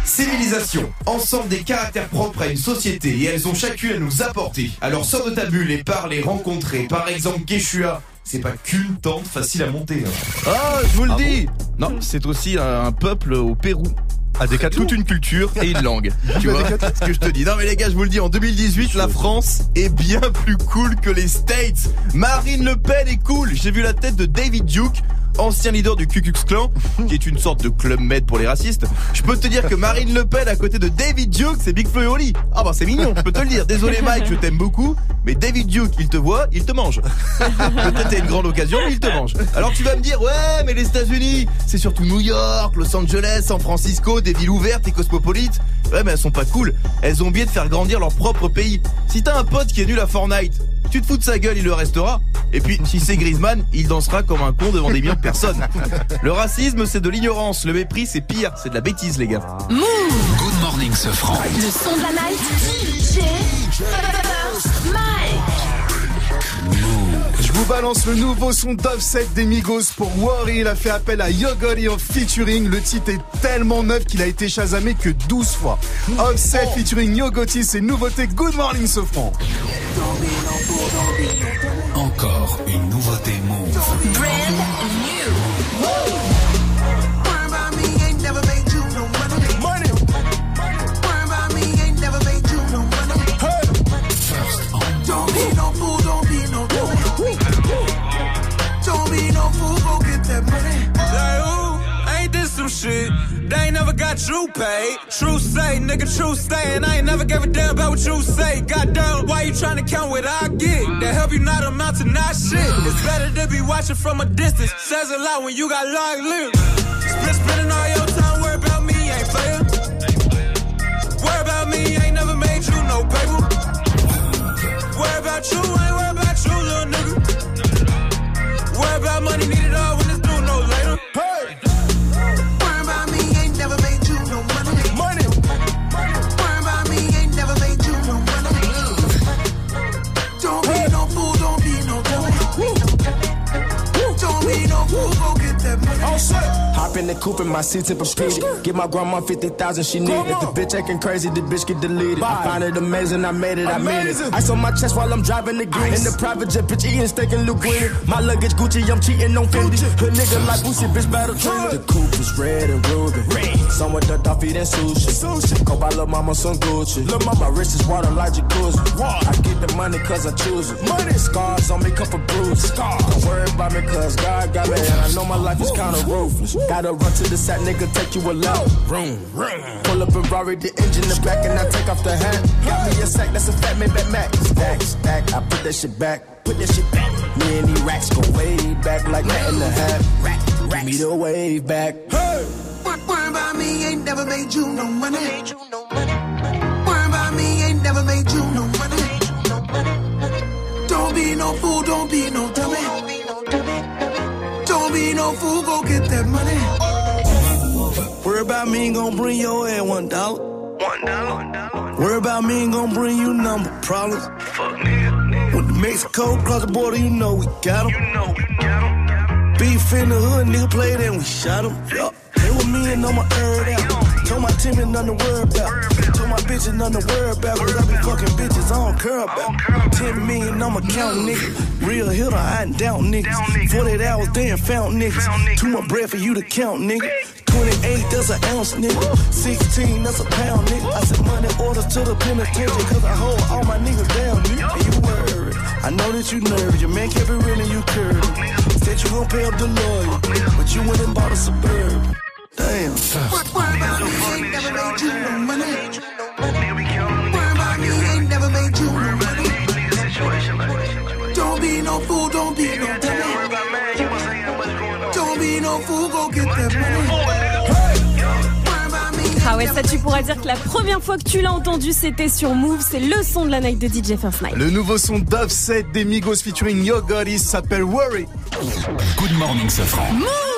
Civilisation, ensemble des caractères propres à une société et elles ont chacune à nous apporter. Alors sors de ta bulle et parle et rencontrer. Par exemple, Quechua, c'est pas qu'une tente facile à monter. hein. Ah, je vous le dis Non, c'est aussi un, un peuple au Pérou. Des toute une culture et une langue. <laughs> Tu vois ce que je te dis. Non mais les gars, je vous le dis, en 2018, la France est bien plus cool que les States. Marine Le Pen est cool. J'ai vu la tête de David Duke ancien leader du Ku Klux Klan, qui est une sorte de club med pour les racistes. Je peux te dire que Marine Le Pen à côté de David Duke, c'est Big Flo et Oli. Ah bah c'est mignon, je peux te le dire. Désolé Mike, je t'aime beaucoup, mais David Duke, il te voit, il te mange. Peut-être une grande occasion, mais il te mange. Alors tu vas me dire, ouais, mais les États-Unis, c'est surtout New York, Los Angeles, San Francisco, des villes ouvertes et cosmopolites. Ouais, mais elles sont pas cool. Elles ont oublié de faire grandir leur propre pays. Si t'as un pote qui est nul à Fortnite, tu te fous de sa gueule, il le restera. Et puis, si c'est Griezmann, il dansera comme un con devant des millions de personnes. Le racisme, c'est de l'ignorance. Le mépris, c'est pire. C'est de la bêtise, les gars. Move Good morning, ce franc. Le son de la night. DJ Mike. Je vous balance le nouveau son d'Offset des Migos pour Worry. Il a fait appel à Yogori en featuring. Le titre est tellement neuf qu'il a été chasamé que 12 fois. Offset featuring Yogoti, c'est nouveauté Good Morning Sofran. Encore une nouveauté Move. Brand that money. Like, ooh, ain't this some shit? They ain't never got you paid. True say, nigga, true stay. And I ain't never gave a damn about what you say. Goddamn, why you trying to count what I get? That help you not amount to not shit. It's better to be watching from a distance. Says a lot when you got long limbs. Split spending all your time, worry about me, ain't fair. Worry about me, ain't never made you no paper. Worry about you, ain't worry about you, little nigga. Worry about money, need it all Hey! Hop in the coupe in my seat tip speed. Give my grandma 50,000 she need. If the bitch acting crazy, the bitch get deleted. I find it amazing, I made it, I made it. Amazing. Ice on my chest while I'm driving the green. In the private jet, bitch eating steak and linguine. My luggage Gucci, I'm cheating on Fendi. Hood nigga like Boosie, bitch battle train. The coupe is red and ruby. Some with the Duffy than sushi. sushi. Go buy lil' mama some Gucci. Lil' mama wrist is water like jacuzzi. I get the money cause I choose it. Money. Scars on me, couple bruises. Don't worry about me cause God got me. And I know my life is kinda ruthless. Gotta run to the side, nigga, take you a loud. Room, room. Pull up and Rari, the engine the back, and I take off the hat. Got me a sack, that's a fat man back Mac. Stack, stack, I put that shit back. Put that shit back. Me and these racks go way back like that in the hat. Rack, rack. Me the wave back. Hey! Worry about me, ain't never made you no money. Worry about me, ain't never made you no money. Don't be no fool, don't be no dummy. Don't be no fool, go get that money. Worry about me ain't gon' bring your ass one dollar. One dollar. Worry about me ain't gon' bring you number problems. Fuck nigga. When the Mexico cross the border, you know we got 'em. You know we got 'em. Beef in the hood, nigga played and we shot 'em. Yeah. They with me and my earth out. Told my team ain't nothing to worry about. Told my bitches nothing to worry about. Cause I be fucking bitches I don't care about. 10 million on my count, nigga. Real hitter, I ain't down niggas. 48 hours, they ain't found niggas. Too much bread for you to count, nigga. 28, that's an ounce, nigga. 16, that's a pound, nigga. I send money orders to the penitentiary, cause I hold all my niggas down, nigga. And you worried. I know that you nervous. Your man kept it real and you curved. Said you gon' pay up the lawyer, but you went and bought a suburb. Damn. Worry about me, ain't never made you no money. Worry about me, ain't never made you no money. Don't be no fool, don't be no dummy. Don't be no fool, go get that money. Ah ouais, ça tu pourras dire que la première fois que tu l'as entendu, c'était sur Move. C'est le son de la night de DJ First Night. Le nouveau son d'Offset des Migos featuring Yo Gotti s'appelle Worry. Good morning, Safran. Move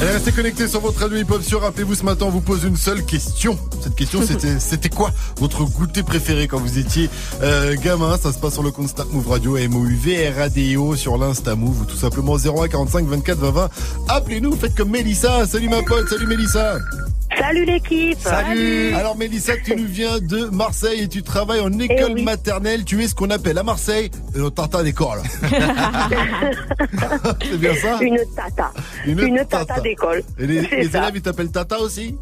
Allez, restez connectés sur votre radio hip-hop sur. Rappelez-vous, ce matin, on vous pose une seule question. Cette question, <laughs> c'était, c'était quoi votre goûter préféré quand vous étiez euh, gamin? Ça se passe sur le compte Start Move Radio, M-O-U-V-R-A-D-I-O, sur l'Insta Move, ou tout simplement 01 45 24 20 20. Appelez-nous, faites comme Mélissa. Salut ma pote, salut Mélissa. Salut l'équipe Salut Alors Mélissa, tu nous viens de Marseille et tu travailles en école oui. maternelle. Tu es ce qu'on appelle à Marseille le tartin d'école. <laughs> C'est bien ça? Une tata. Une, tata, d'école. Et les, élèves, ils t'appellent Tata aussi?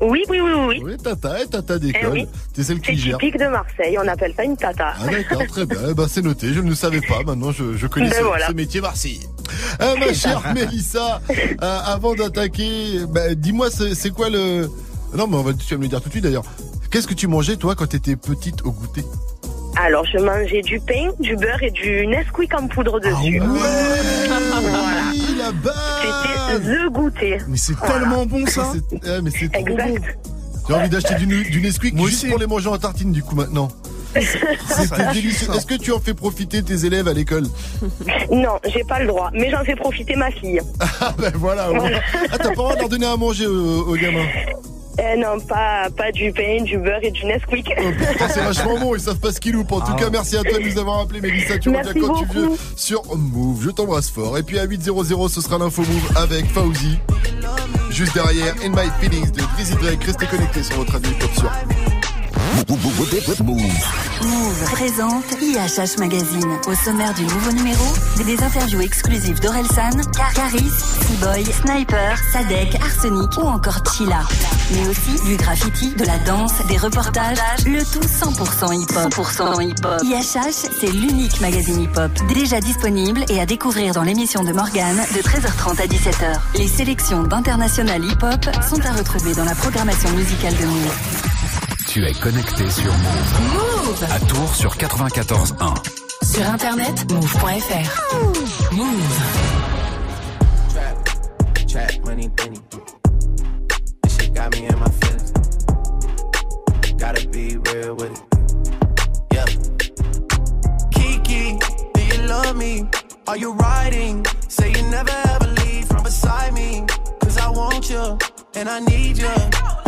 Oui, oui, oui, oui. Oui, Tata et Tata Eh d'école. oui. C'est celle C'est qui gère. typique de Marseille, on appelle ça une tata. Ah d'accord, très bien. Eh ben, c'est noté, je ne le savais pas. Maintenant, je, je connais Ben ce, voilà. ce métier Marseille. Euh, ma chère Mélissa, euh, avant d'attaquer, bah, dis-moi, c'est c'est quoi le... Non, mais on va, tu vas me le dire tout de suite d'ailleurs. Qu'est-ce que tu mangeais, toi, quand t'étais petite au goûter? Alors, je mangeais du pain, du beurre et du Nesquik en poudre dessus. voilà. <laughs> la base C'était le goûter. Mais c'est Voilà. tellement bon ça eh, mais c'est trop Exact. bon. J'ai envie d'acheter du, du Nesquik juste pour les manger en tartine du coup maintenant. <laughs> C'était délicieux. Est-ce que tu en fais profiter tes élèves à l'école? <laughs> Non, j'ai pas le droit, mais j'en fais profiter ma fille. <laughs> Ah ben voilà. au moins. Ah t'as pas le droit de leur donner à manger aux, aux gamins Eh non, pas, pas du pain, du beurre et du Nesquik. Putain, c'est <laughs> vachement bon, ils savent pas ce qu'ils loupent. En tout cas, merci à toi de nous avoir appelé, Mélissa. Tu Merci reviens quand tu veux beaucoup. sur Move. Je t'embrasse fort. Et puis à 8.00, ce sera l'info Move avec Fauzi. Juste derrière, In My Feelings de Drizzy Drake. Restez connectés sur votre radio hip-hop sur. Move présente IHH Magazine. Au sommaire du nouveau numéro, des interviews exclusives d'Orelsan, Caris, Seaboy, Sniper, Sadek, Arsenic ou encore Chilla. Mais aussi du graffiti, de la danse, des reportages, le tout 100% hip-hop. 100% hip-hop. IHH, c'est l'unique magazine hip-hop déjà disponible et à découvrir dans l'émission de Morgane de 13h30 à 17h. Les sélections d'international hip-hop sont à retrouver dans la programmation musicale de Move. Tu es connecté sur Move. Move À Tours sur 94.1. Sur internet, move.fr. Move. Trap, trap, money, penny. This shit got me in my feelings. Gotta be real with it. Yeah. Kiki, do you love me? Are you riding? Say you never ever leave from beside me. Cause I want you and I need you.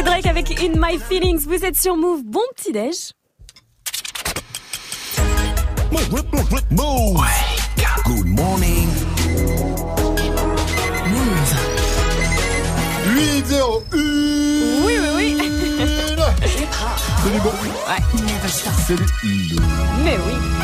C'était Drake avec In My Feelings. Vous êtes sur Move. Bon petit déj. Move. Good morning. 8 0 1 Oui, oui, oui. <laughs> Salut bon. Salut. Mais oui.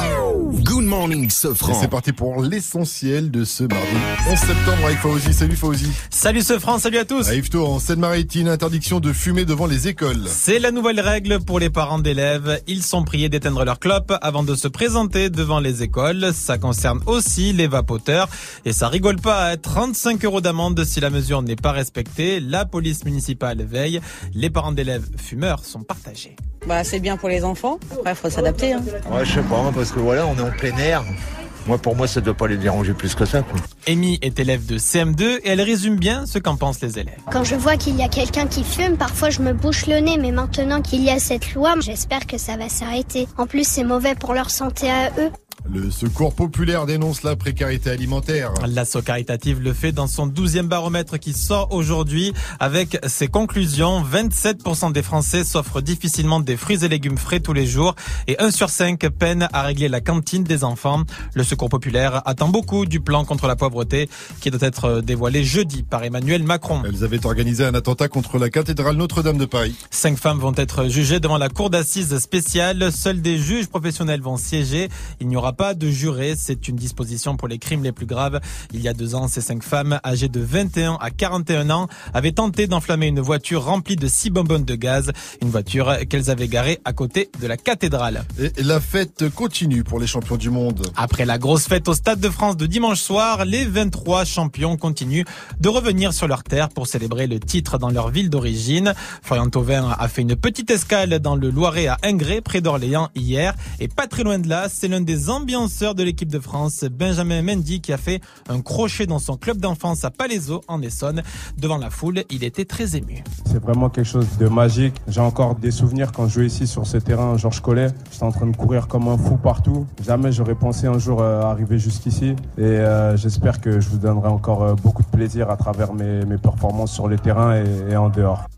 Good morning, Sofran. c'est parti pour l'essentiel de ce mardi 11 septembre avec Fauzi. Salut Fauzi. Salut ce France, salut à tous. À Yvetot, en Seine-Maritime, interdiction de fumer devant les écoles. C'est la nouvelle règle pour les parents d'élèves. Ils sont priés d'éteindre leur clope avant de se présenter devant les écoles. Ça concerne aussi les vapoteurs. Et ça rigole pas, 35 euros d'amende si la mesure n'est pas respectée. La police municipale veille. Les parents d'élèves fumeurs sont partagés. Bah, c'est bien pour les enfants. Après, il faut s'adapter. Hein. Ouais, je sais pas, parce que voilà, on est en plein air. Moi, pour moi, ça doit pas les déranger plus que ça, quoi. Amy est élève de CM2 et elle résume bien ce qu'en pensent les élèves. Quand je vois qu'il y a quelqu'un qui fume, parfois je me bouche le nez, mais maintenant qu'il y a cette loi, j'espère que ça va s'arrêter. En plus, c'est mauvais pour leur santé à eux. Le secours populaire dénonce la précarité alimentaire. L'asso caritative le fait dans son 12e baromètre qui sort aujourd'hui avec ses conclusions. 27% des Français s'offrent difficilement des fruits et légumes frais tous les jours et 1 sur 5 peine à régler la cantine des enfants. Le secours populaire attend beaucoup du plan contre la pauvreté qui doit être dévoilé jeudi par Emmanuel Macron. Elles avaient organisé un attentat contre la cathédrale Notre-Dame de Paris. Cinq femmes vont être jugées devant la cour d'assises spéciale. Seuls des juges professionnels vont siéger. Il n'y aura pas de jurés. C'est une disposition pour les crimes les plus graves. Il y a deux ans, ces cinq femmes, âgées de 21 à 41 ans, avaient tenté d'enflammer une voiture remplie de six bonbonnes de gaz. Une voiture qu'elles avaient garée à côté de la cathédrale. Et la fête continue pour les champions du monde. Après la grosse fête au Stade de France de dimanche soir, les 23 champions continuent de revenir sur leur terre pour célébrer le titre dans leur ville d'origine. Florian Thauvin a fait une petite escale dans le Loiret à Ingré, près d'Orléans, hier. Et pas très loin de là, c'est l'un des ambianceurs de l'équipe de France, Benjamin Mendy, qui a fait un crochet dans son club d'enfance à Palaiseau, en Essonne. Devant la foule, il était très ému. C'est vraiment quelque chose de magique. J'ai encore des souvenirs quand je jouais ici sur ce terrain Georges Collet. J'étais en train de courir comme un fou partout. Jamais j'aurais pensé un jour euh, arriver jusqu'ici. Et euh, j'espère que je vous donnerai encore euh, beaucoup de plaisir à travers mes, performances sur le terrain et en dehors.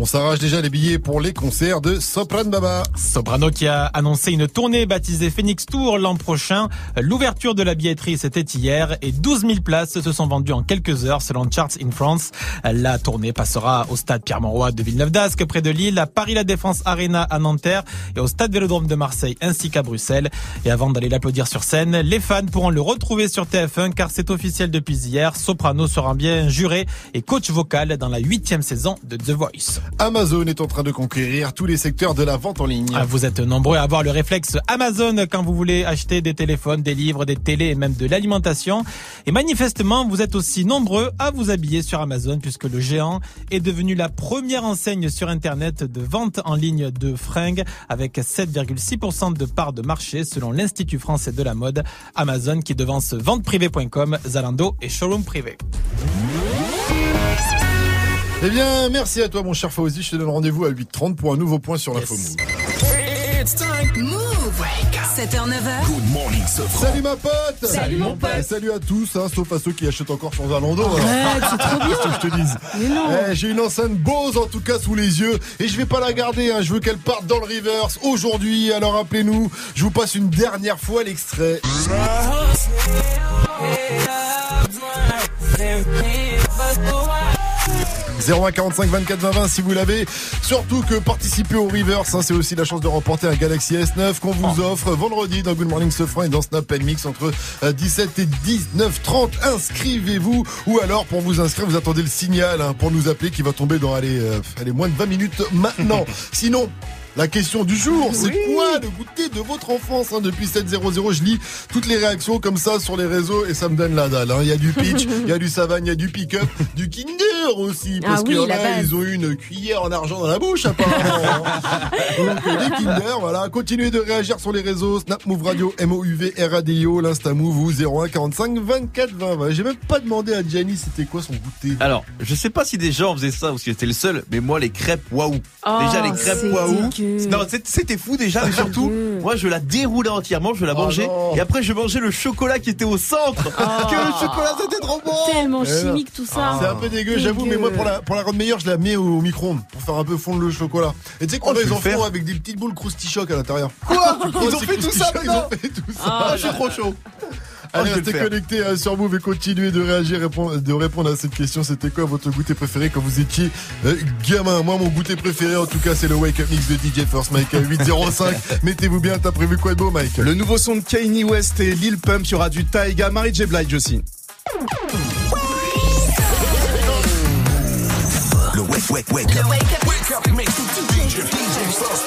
On s'arrache déjà les billets pour les concerts de Sopran Baba. Soprano qui a annoncé une tournée baptisée Phoenix Tour l'an prochain. L'ouverture de la billetterie c'était hier et 12 000 places se sont vendues en quelques heures selon Charts in France. La tournée passera au stade Pierre-Mauroy de Villeneuve-d'Ascq près de Lille, à Paris La Défense Arena à Nanterre et au stade Vélodrome de Marseille ainsi qu'à Bruxelles. Et avant d'aller l'applaudir sur scène, les fans pourront le retrouver sur TF1 car c'est officiel depuis hier. Soprano sera bien juré et coach vocal dans la huitième saison de The Voice. Amazon est en train de conquérir tous les secteurs de la vente en ligne. Ah, vous êtes nombreux à avoir le réflexe Amazon quand vous voulez acheter des téléphones, des livres, des télés et même de l'alimentation. Et manifestement, vous êtes aussi nombreux à vous habiller sur Amazon puisque le géant est devenu la première enseigne sur Internet de vente en ligne de fringues avec 7,6% de part de marché selon l'Institut français de la mode. Amazon qui devance venteprivée.com, Zalando et Showroom Privé. Eh bien, merci à toi, mon cher Fauzi. Je te donne rendez-vous à 8h30 pour un nouveau point sur l'info Move. Time. Move. 7h, 9h. Good morning. Salut ma pote Salut, mon pote. Et Salut à tous, hein, sauf à ceux qui achètent encore sur Zalando. Arrête, c'est trop bien. Que je te dise Mais non. Eh, J'ai une enceinte Bose en tout cas sous les yeux et je vais pas la garder, hein, je veux qu'elle parte dans le reverse aujourd'hui. Alors appelez-nous, je vous passe une dernière fois l'extrait. 0145 24 20 20 si vous l'avez. Surtout que participer au Reverse, hein, c'est aussi la chance de remporter un Galaxy S9 qu'on vous offre vendredi dans Good Morning Sofran et dans Snap Mix entre euh, 17 et 19 30. Inscrivez-vous ou alors pour vous inscrire, vous attendez le signal hein, pour nous appeler qui va tomber dans allez, euh, allez, moins de 20 minutes maintenant. <laughs> Sinon, la question du jour, c'est quoi le goûter de votre enfance hein, Depuis 7.00, je lis toutes les réactions comme ça sur les réseaux et ça me donne la dalle. hein. Il y a du pitch, <laughs> il y a du savane, il y a du pick-up, du Kinder aussi. Parce Ah qu'il y oui, base. ils ont eu une cuillère en argent dans la bouche apparemment. <laughs> Donc euh, des Kinder, voilà. Continuez de réagir sur les réseaux. Snap Move Radio, M-O-U-V, R-A-D-I-O, l'Insta Move ou 01 45 24 20 20. J'ai même pas demandé à Gianni c'était quoi son goûter. Alors, je sais pas si des gens faisaient ça ou si j'étais le seul, mais moi, les crêpes waouh. Oh, déjà, les crêpes waouh. Non, c'était fou déjà, mais surtout, moi, je la déroulais entièrement, je la Oh mangeais. et après, je mangeais le chocolat qui était au centre. Que le chocolat, c'était trop bon. Tellement Eh non. chimique tout ça. C'est un peu dégueu, j'avoue, mais moi pour la, pour la rendre meilleure, je la mets au micro-ondes pour faire un peu fondre le chocolat. Et tu sais qu'on Oh, je ils vais en le faire. font avec des petites boules croustichoc à l'intérieur. Quoi? Crois <laughs> Ils ont c'est fait tout ça Ils ont fait tout ça. Ah, je suis trop chaud. Allez, restez faire. connectés euh, sur Move et continuez de réagir, répondre, de répondre à cette question. C'était quoi votre goûter préféré quand vous étiez euh, gamin? Moi, mon goûter préféré, en tout cas, c'est le Wake Up Mix de DJ First Mike à 805. <laughs> Mettez-vous bien, t'as prévu quoi de beau, Mike? Le nouveau son de Kanye West et Lil Pump, il y aura du Taiga, Mary J. Blige aussi. Le wake, wake, wake up. Wake up. DJ, DJ First.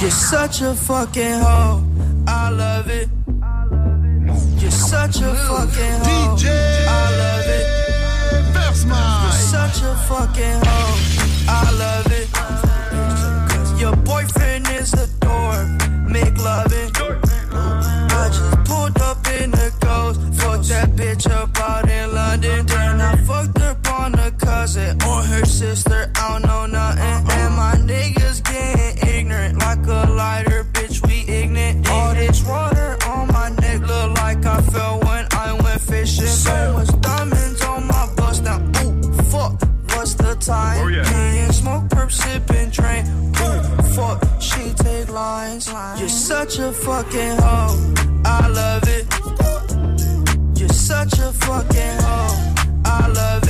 You're such a fucking hoe. I love it. You're such a fucking hoe. DJ I love it. First You're such a fucking hoe. I love it. Your boyfriend is a dork. Make loving. I just pulled up in the ghost. Fucked that bitch up out in London. Then I fucked up on a cousin or her sister. I don't know nothing. So much diamonds on my bust now. Ooh, fuck. What's the time? Oh, Me and smoke, perp, sipping, drain. Ooh, fuck. She take lines. You're such a fucking hoe. I love it. You're such a fucking hoe. I love it.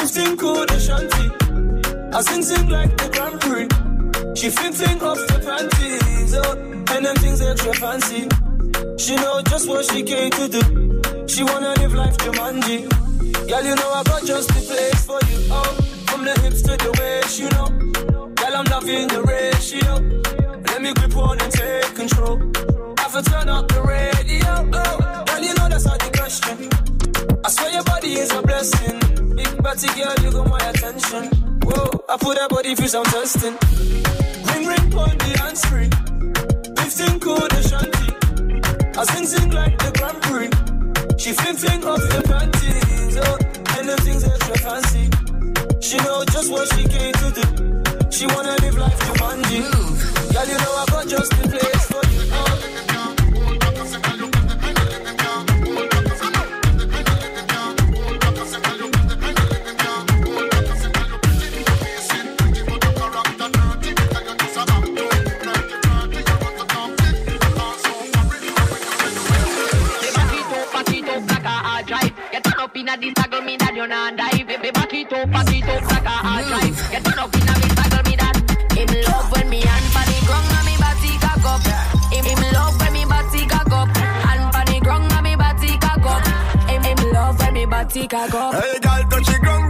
15 code shanty. I sing sing like the Grand Prix. She fling fling off the panties, oh, and them things extra fancy. She know just what she came to do. She wanna live life Jumanji. Girl, you know I got just the place for you. Oh, from the hips to the waist, you know. Girl, I'm loving the ratio. Let me grip on and take control. Have to turn up the radio. Oh, girl, you know that's not the question. I swear your body is a blessing big body girl, you got my attention. Whoa, I put that body through some testing. Ring ring on the hands free. Fifteen cold shanty. I sing sing like the Grand Prix. She fling fling off the panties. Oh, and the things extra fancy. She know just what she came to do. She wanna live life to Mandy. Girl, you know I got just the play. you not die. Baby, back it up, back it up like a hard drive. Mm. Get on up in a bit, tackle me that. Him love when me hand for the ground and me body cock up. Him, him love when me body cock up. Hand for the ground and me body cock up. Him, him love when me body cock up. Hey, girl, touch the ground.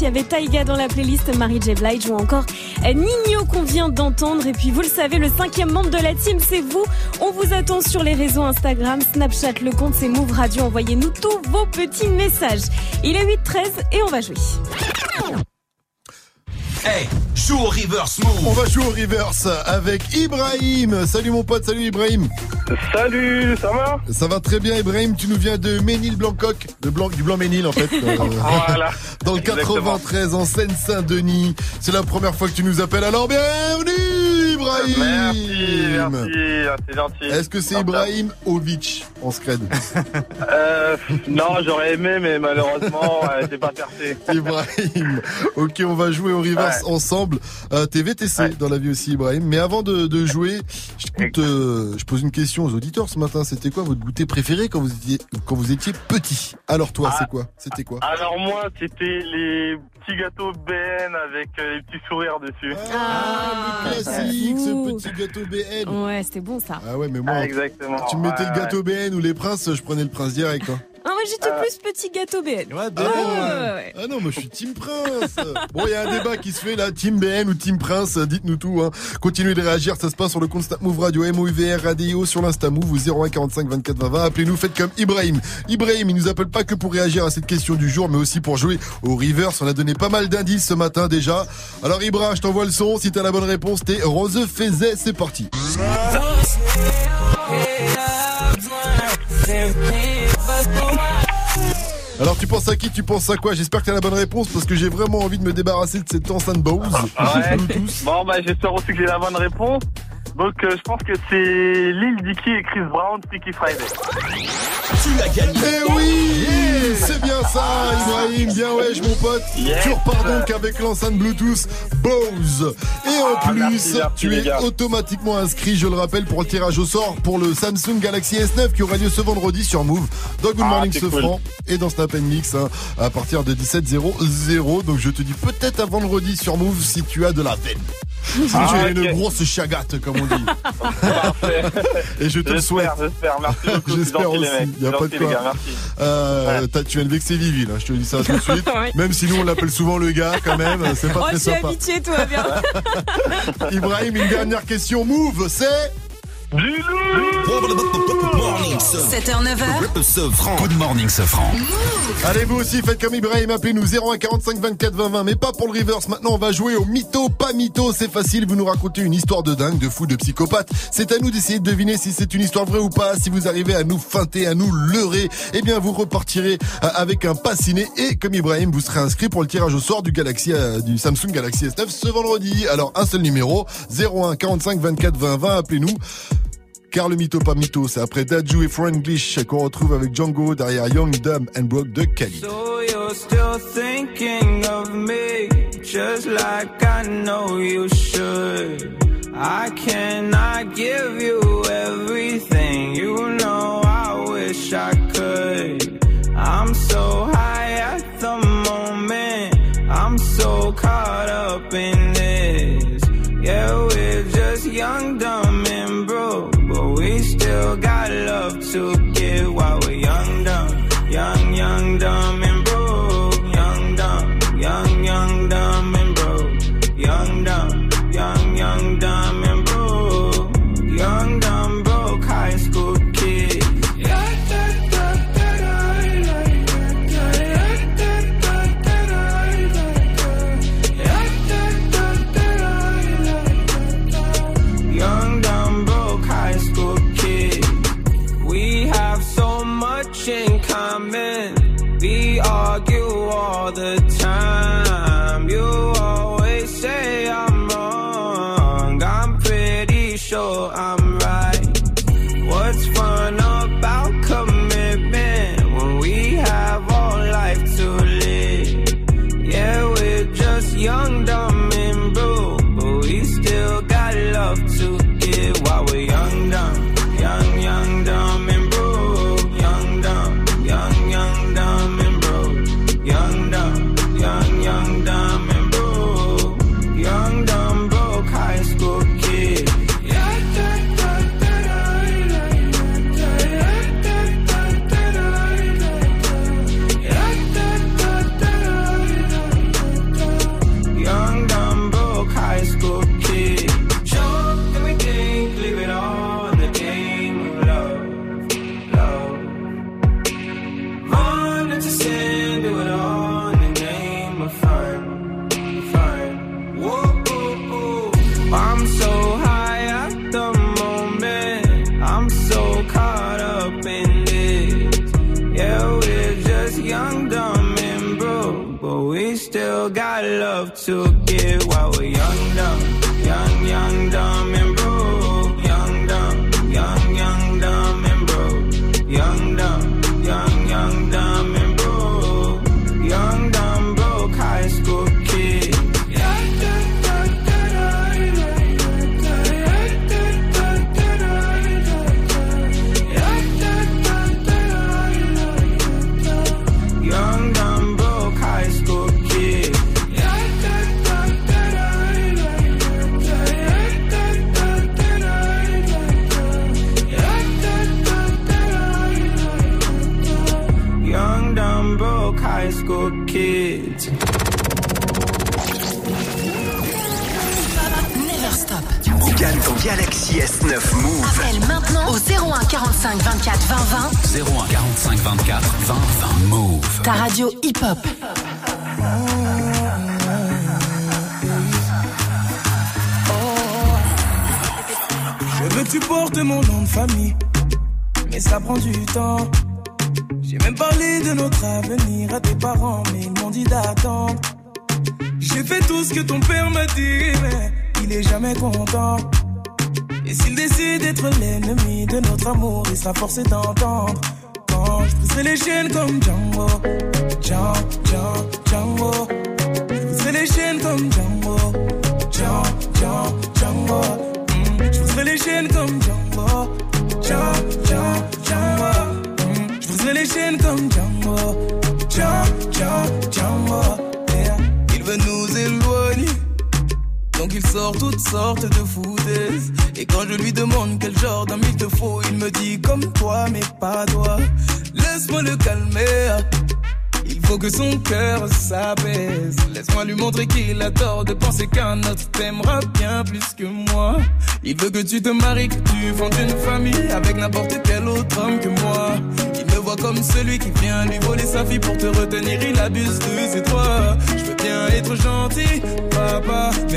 il y avait Taiga dans la playlist, Marie J. Blige ou encore Nino qu'on vient d'entendre. Et puis vous le savez, le cinquième membre de la team, c'est vous. On vous attend sur les réseaux Instagram, Snapchat, le compte c'est Move Radio. Envoyez-nous tous vos petits messages. Il est 8-13 et on va jouer. Hey joue au reverse move. On va jouer au reverse avec Ibrahim. Salut mon pote, salut Ibrahim. Salut, ça va Ça va très bien Ibrahim, tu nous viens de Ménil-Blancoc, de Blanc, du Blanc-Ménil en fait. <laughs> Euh, Voilà. Dans le Exactement. 93 en Seine-Saint-Denis. C'est la première fois que tu nous appelles, alors bienvenue Ibrahim Merci, merci, c'est gentil. Est-ce que c'est Ibrahim Ovic en scred <laughs> Euh, non, j'aurais aimé, mais malheureusement, <laughs> euh, j'ai pas percé. Ibrahim. Ok, on va jouer au reverse Ouais. ensemble. Euh, T'es VTC dans la vie aussi, Ibrahim. Mais avant de, de jouer, je, euh, je pose une question aux auditeurs ce matin. C'était quoi votre goûter préféré quand vous étiez, quand vous étiez petit? Alors toi, Ah. c'est quoi? C'était quoi? Alors moi, c'était les petits gâteaux BN avec euh, les petits sourires dessus. Ah, le classique, ce petit gâteau BN. Ouais, c'était bon ça. Ah ouais, mais moi, Ah, exactement. tu me mettais Ouais, le gâteau BN ou les princes, je prenais le prince direct. hein. Ah, moi j'étais Euh. plus petit gâteau BN. Ah, Ouais, bon ouais, ouais. Ah non, moi je suis Team Prince. Bon, il y a un débat qui se fait là, Team BN ou Team Prince, dites-nous tout. Hein. Continuez de réagir, ça se passe sur le compte Snap Move Radio, MOUVR Radio, sur l'Insta Move, ou 01 45 24 20 20. Appelez-nous, faites comme Ibrahim. Ibrahim, il nous appelle pas que pour réagir à cette question du jour, mais aussi pour jouer au reverse. On a donné pas mal d'indices ce matin déjà. Alors Ibra, je t'envoie le son. Si t'as la bonne réponse, t'es Rose Fezet. C'est parti. <laughs> Alors tu penses à qui Tu penses à quoi? J'espère que t'as la bonne réponse parce que j'ai vraiment envie de me débarrasser de cette enceinte Bose. Ouais. <laughs> Bon, bah, j'espère aussi que j'ai la bonne réponse. Donc, euh, je pense que c'est Lil Dicky et Chris Brown, Freaky Friday. Tu l'as gagné. Eh oui C'est bien ça, Ibrahim, bien wesh mon pote. Yes. Tu repars donc avec l'enceinte Bluetooth Bose. Et en Ah, plus, merci, merci, tu es automatiquement inscrit, je le rappelle, pour le tirage au sort pour le Samsung Galaxy S9 qui aura lieu ce vendredi sur Move dans Good Ah, Morning c'est ce cool. franc et dans Snap Mix hein, à partir de 17h00. Donc je te dis peut-être à vendredi sur Move si tu as de la veine. Sinon Ah, tu as ok. une grosse chagate comme on dit. Et je te le souhaite. J'espère, j'espère. Merci beaucoup. J'espère aussi. Il y a pas de quoi. les gars, merci. Euh, t'as- tu viens de vexer Vivi là, je te dis ça tout de suite. <laughs> Ouais. Même si nous on l'appelle souvent le gars quand même, c'est pas Oh, très tu es sympa. habitué, toi, bien. <laughs> Ibrahim, une dernière question. Move, c'est Du Morning, ce 7h, 9h. ce franc. Good morning, ce franc. Allez vous aussi faites comme Ibrahim, appelez-nous 01 45 24 20 20 mais pas pour le reverse. Maintenant on va jouer au mytho pas mytho, c'est facile, vous nous racontez une histoire de dingue, de fou, de psychopathe. C'est à nous d'essayer de deviner si c'est une histoire vraie ou pas. Si vous arrivez à nous feinter, à nous leurrer, eh bien vous repartirez euh, avec un pas ciné et comme Ibrahim, vous serez inscrit pour le tirage au sort du Galaxy euh, du Samsung Galaxy S9 ce vendredi. Alors un seul numéro 01 45 24 20 20, appelez-nous. Car le mytho pas mytho, c'est après Daju et Franglish qu'on retrouve avec Django derrière Young, Dumb and Broke de Cali. So you're still thinking of me, just like I know you should. I cannot give you everything, you know I wish I could. I'm so high at the moment, I'm so caught up in this. Yeah, we're just young, dumb, got love to give while we're young, dumb, young, young, dumb, amour, il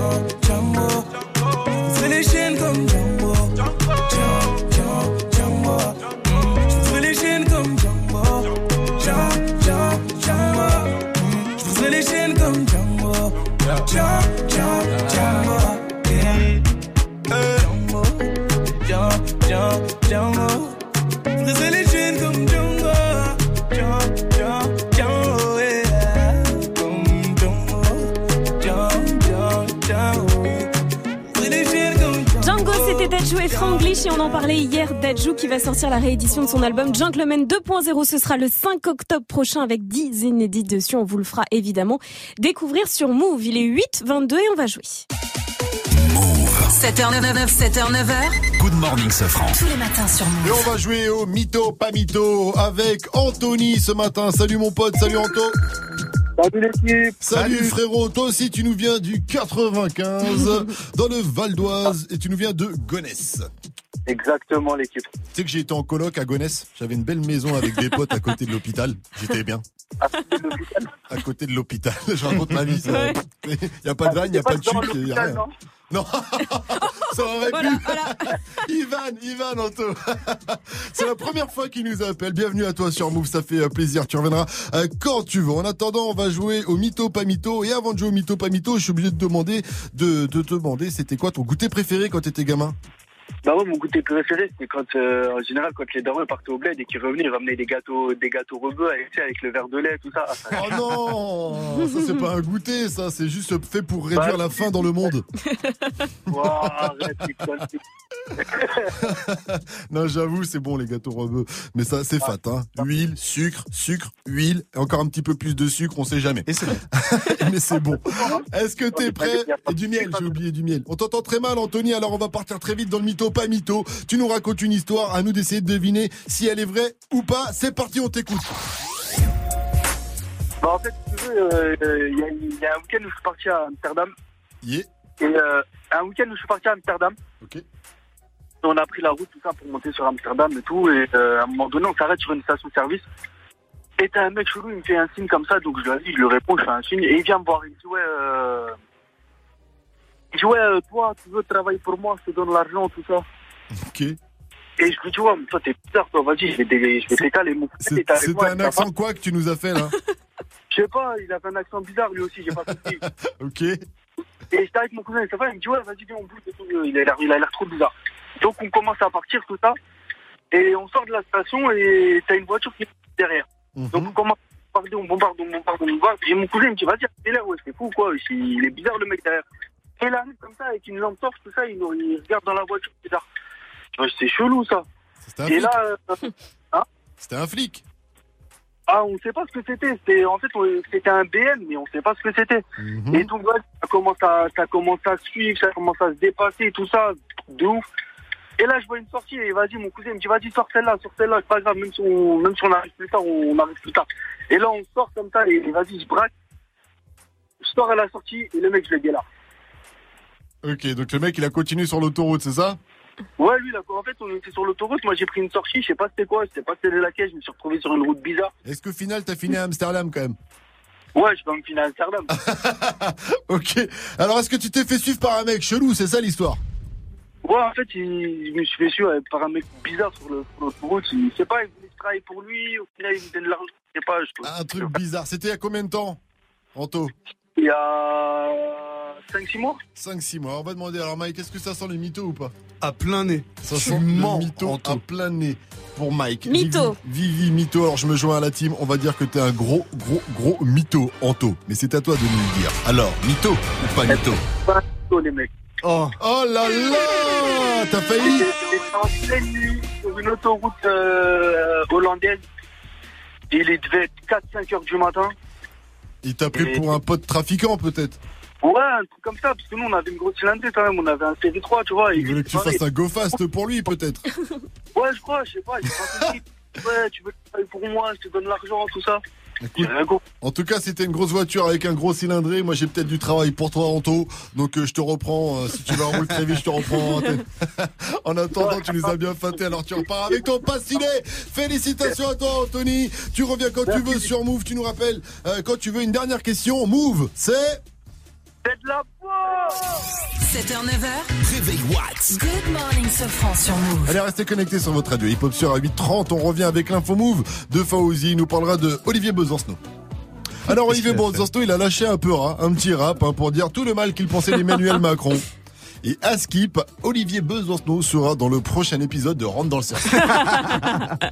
Django, Je les chaînes comme Django Django, Django, Je comme Django Django, Django, Mm, comme Django, on en parlait hier. Dadju qui va sortir la réédition de son album Gentleman 2.0. Ce sera le 5 octobre prochain avec 10 inédits dessus. On vous le fera évidemment découvrir sur Move. Il est 8, 22 et on va jouer. 7h99, 7h9h. Good morning, Sofran. Tous les matins sur Move. Et on va jouer au mytho, pas mytho, avec Anthony ce matin. Salut mon pote, salut Anto. Salut l'équipe. Salut, frérot, toi aussi tu nous viens du 95 <laughs> dans le Val d'Oise et tu nous viens de Gonesse. Exactement l'équipe. Tu sais que j'ai été en coloc à Gonesse, j'avais une belle maison avec des potes à côté de l'hôpital, j'étais bien. À côté de l'hôpital, je raconte ma vie. Il n'y a pas de vanne, il n'y a pas de chute, il n'y a rien. Non, <laughs> ça aurait pu. <laughs> Ivan, Ivan, Anto. <laughs> C'est la première fois qu'il nous appelle. Bienvenue à toi sur Move, ça fait euh, plaisir. Tu reviendras euh, quand tu veux. En attendant, on va jouer au mytho pas mytho. Et avant de jouer au mytho pas mytho, je suis obligé de demander, de, de te demander, c'était quoi ton goûter préféré quand t'étais gamin? Bah ouais, mon goûter préféré, c'était quand, euh, en général, quand les darons partaient au bled et qu'ils revenaient, ils ramenaient des gâteaux, des gâteaux rebeux avec, le verre de lait, tout ça. Ah, ça- Oh non, <laughs> ça c'est pas un goûter, ça c'est juste fait pour réduire la faim dans le monde. Arrête, <laughs> non, j'avoue, c'est bon les gâteaux rebeux, mais ça c'est fat, hein. Huile, sucre, sucre, huile, et encore un petit peu plus de sucre, on sait jamais. Et c'est <laughs> mais c'est bon. Est-ce que t'es prêt Et du miel, j'ai oublié du miel. On t'entend très mal, Anthony. Alors on va partir très vite dans le mytho, pas mytho. Tu nous racontes une histoire, à nous d'essayer de deviner si elle est vraie ou pas. C'est parti, on t'écoute. Bah, en fait, veux, euh, euh, il y, a- il y a un week-end où je suis parti à Amsterdam. Yeah. Et euh, un week-end où je suis parti à Amsterdam. Ok. On a pris la route, tout ça, pour monter sur Amsterdam et tout. Et euh, à un moment donné, on s'arrête sur une station-service. Et t'as un mec chelou, il me fait un signe comme ça. Donc je lui dis, je lui réponds, je fais un signe. Et il vient me voir, il me dit, ouais... Euh... Il dit, ouais, euh, toi, tu veux travailler pour moi, je te donne l'argent, tout ça. Ok. Et je lui dis, ouais, mais toi, t'es bizarre, toi, vas-y, je vais je t'étaler mon t'es C'était un ça va accent quoi que tu nous as fait là? Je sais pas, il avait un accent bizarre lui aussi, j'ai pas compris. <laughs> Ok. Et j'étais avec mon cousin sa femme, il me dit ouais vas-y viens on bouge et tout, il a l'air il a l'air trop bizarre. Donc on commence à partir tout ça et on sort de la station et t'as une voiture qui est derrière. Donc on commence à bombarder, on bombarde, on bombarde, on bombarde. Et mon cousin il me dit vas-y c'est là ouais c'est fou quoi, il est bizarre le mec derrière. Et il arrive comme ça avec une lampe torche tout ça, il, il regarde dans la voiture bizarre. Je dis, C'est chelou ça. C'était un Et flic. là euh, <laughs> hein C'était un flic. ah, on sait pas ce que c'était. C'était en fait, on- c'était un BM, mais on sait pas ce que c'était. Mhm. Et donc, ouais, ça commence à, ça commence à suivre, ça commence à se dépasser, tout ça, de ouf. Et là, je vois une sortie et vas-y, mon cousin me dit, vas-y, sors celle-là, sors celle-là, c'est pas grave, même si on, même si on arrive plus tard, on, arrive plus tard. Et là, on sort comme ça et, et vas-y, je braque. Je sors à la sortie et le mec, je l'ai là. Ok, donc le mec il a continué sur l'autoroute, c'est ça Ouais, lui, là, en fait, on était sur l'autoroute. Moi, j'ai pris une sortie, je sais pas c'était quoi, je sais pas c'était laquelle, je me suis retrouvé sur une route bizarre. Est-ce qu'au final t'as fini à Amsterdam quand même Ouais, je vais me finir à Amsterdam. <laughs> Ok. Alors est-ce que tu t'es fait suivre par un mec chelou, c'est ça l'histoire Ouais, en fait, il, je me suis fait suivre par un mec bizarre sur l'autoroute. Il sait pas, il voulait que je travaille pour lui. Au final, il me donne de l'argent. Je sais pas. Je, Un truc bizarre. C'était il y a combien de temps Anto Il y a 5-6 mois 5-6 mois. On va demander alors Mike, est-ce que ça sent les mythos ou pas? À plein nez. Ça Tu sent mens, le mytho à plein nez pour Mike. Mytho. Vivi, Vivi, mytho. Alors je me joins à la team. On va dire que t'es un gros, gros, gros mytho, Anto. Mais c'est à toi de nous le dire. Alors, mytho ou pas mytho? Pas tôt, les mecs. Oh. Oh là là T'as failli J'étais en pleine nuit sur une autoroute euh, hollandaise. Il devait être 4-5 heures du matin. Il t'a pris Et- pour un pote trafiquant peut-être Ouais, un truc comme ça. Parce que nous, on avait une grosse cylindrée quand même. On avait un CV3, tu vois. Il voulait que tu fasses un go fast pour lui peut-être <laughs> Ouais, je crois, je sais pas. Compris. <laughs> Ouais, tu veux travailler pour moi, je te donne l'argent, tout ça. Écoute. En tout cas, c'était une grosse voiture avec un gros cylindré. Moi, j'ai peut-être du travail pour toi, Anto. Donc, euh, je te reprends. euh, si tu vas rouler très vite, je te reprends. en <laughs> attendant, tu les as bien fâtés. Alors, tu repars avec ton passiné. Félicitations à toi, Anthony. Tu reviens quand tu veux sur Move. Tu nous rappelles euh, quand tu veux une dernière question. Move, c'est. C'est de la 7h, 9h. Réveil Watts. Good morning, Sofran sur Move. Allez, restez connectés sur votre radio hip-hop sur à 8h30. On revient avec l'info Move de Fauzi. Il nous parlera de Olivier Besancenot. Alors, Olivier Besancenot, il a lâché un peu rat, un petit rap, hein, pour dire tout le mal qu'il pensait d'Emmanuel <laughs> Macron. Et à Skip, Olivier Besancenot sera dans le prochain épisode de Rentre dans le cercle. <laughs>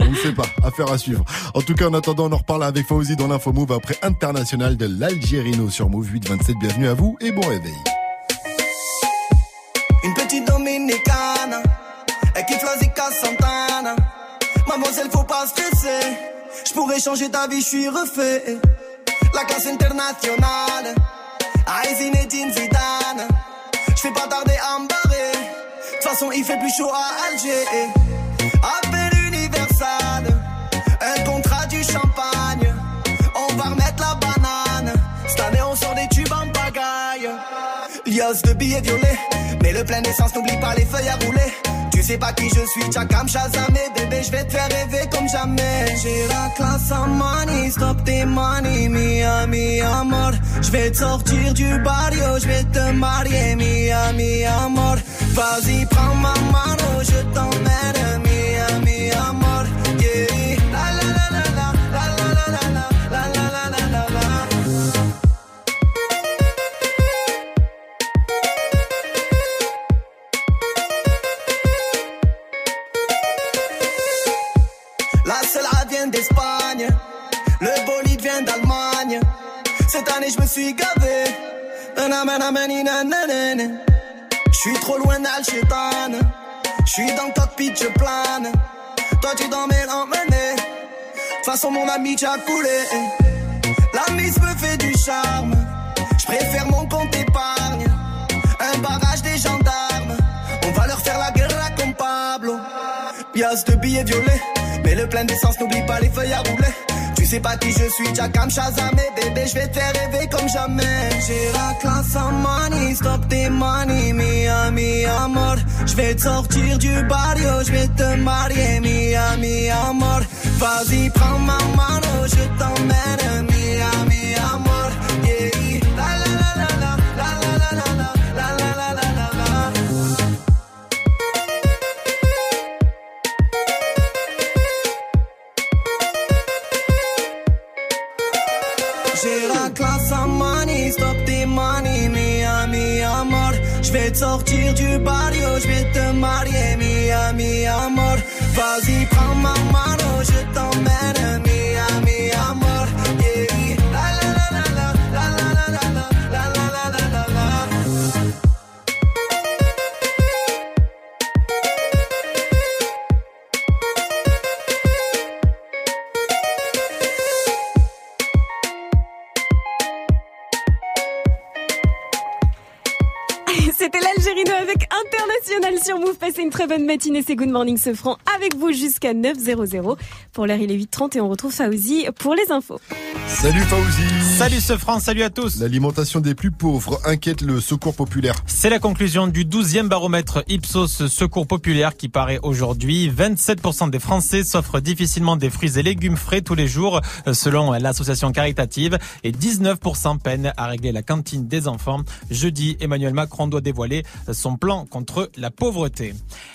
on ne sait pas, affaire à suivre. En tout cas, en attendant, on en reparle avec Fauzi dans l'info Move après International de l'Algérino sur Move 827. Bienvenue à vous et bon réveil. Une petite dominicane, elle kiffe la Zika Santana. Mademoiselle, faut pas stresser. Je pourrais changer ta vie, je suis refait. La classe internationale, à Zinedine Zidane. Je fais pas tarder à me barrer. De toute façon, il fait plus chaud à Alger. Appel Universal, un contrat du champagne. On va remettre la banane. Cette année, on sort des tubes en pagaille. Lios de billets violets. Mais le plein d'essence, n'oublie pas les feuilles à rouler. Tu sais pas qui je suis, Chakam Shazamé. Bébé, je vais te faire rêver comme jamais. J'ai la classe en money, stop tes money, mia, mi amor. Je vais te sortir du barrio, je vais te marier, mia, mi amor. Vas-y, prends ma mano, je t'emmène, mia, année, je me suis gavé. Je suis trop loin d'Alchétan. Je suis dans le cockpit, je plane. Toi, tu dormais l'emmener. De façon, mon ami, tu as coulé. La mise me fait du charme. Je préfère mon compte épargne. Un barrage des gendarmes. On va leur faire la guerre comme Pablo. Pièce de billets violets. Mais le plein d'essence, n'oublie pas les feuilles à rouler. Sais pas qui je suis, Jackam Shazam et bébé, je vais te faire rêver comme jamais. J'ai la classe en money, stop tes money, Miami amor. Je vais te sortir du barrio, je vais te marier, Miami amor. Vas-y, prends ma mano, je t'emmène, Miami amor. Yeah, la la, la la la la la, la la la la la la. Sortir du barrio, je vais te marier, Miami amor. Vas-y, prends ma mano, je t'emmène, matinée. C'est Good Morning Sofran avec vous jusqu'à 9.00. Pour l'heure, il est 8h30 et on retrouve Fauzi pour les infos. Salut Fauzi. Salut ce France, salut à tous. L'alimentation des plus pauvres inquiète le secours populaire. C'est la conclusion du 12e baromètre Ipsos Secours Populaire qui paraît aujourd'hui. 27% des Français s'offrent difficilement des fruits et légumes frais tous les jours, euh, selon l'association caritative, et 19% peinent à régler la cantine des enfants. Jeudi, Emmanuel Macron doit dévoiler son plan contre la pauvreté.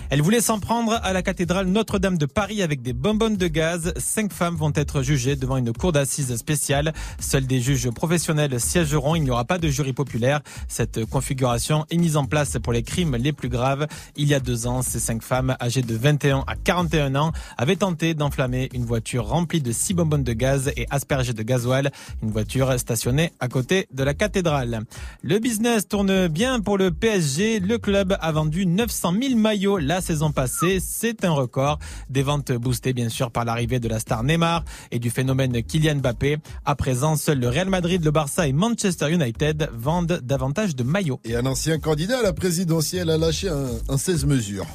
Elle voulait s'en prendre à la cathédrale Notre-Dame de Paris avec des bonbonnes de gaz. Cinq femmes vont être jugées devant une cour d'assises spéciale. Seuls des juges professionnels siégeront. Il n'y aura pas de jury populaire. Cette configuration est mise en place pour les crimes les plus graves. Il y a deux ans, ces cinq femmes âgées de 21 à 41 ans avaient tenté d'enflammer une voiture remplie de six bonbonnes de gaz et aspergées de gasoil. Une voiture stationnée à côté de la cathédrale. Le business tourne bien pour le PSG. Le club a vendu 900 000 maillots la saison passée. C'est un record. Des ventes boostées bien sûr par l'arrivée de la star Neymar et du phénomène Kylian Mbappé. À présent, seuls le Real Madrid, le Barça et Manchester United vendent davantage de maillots. Et un ancien candidat à la présidentielle a lâché un, un 16 mesures.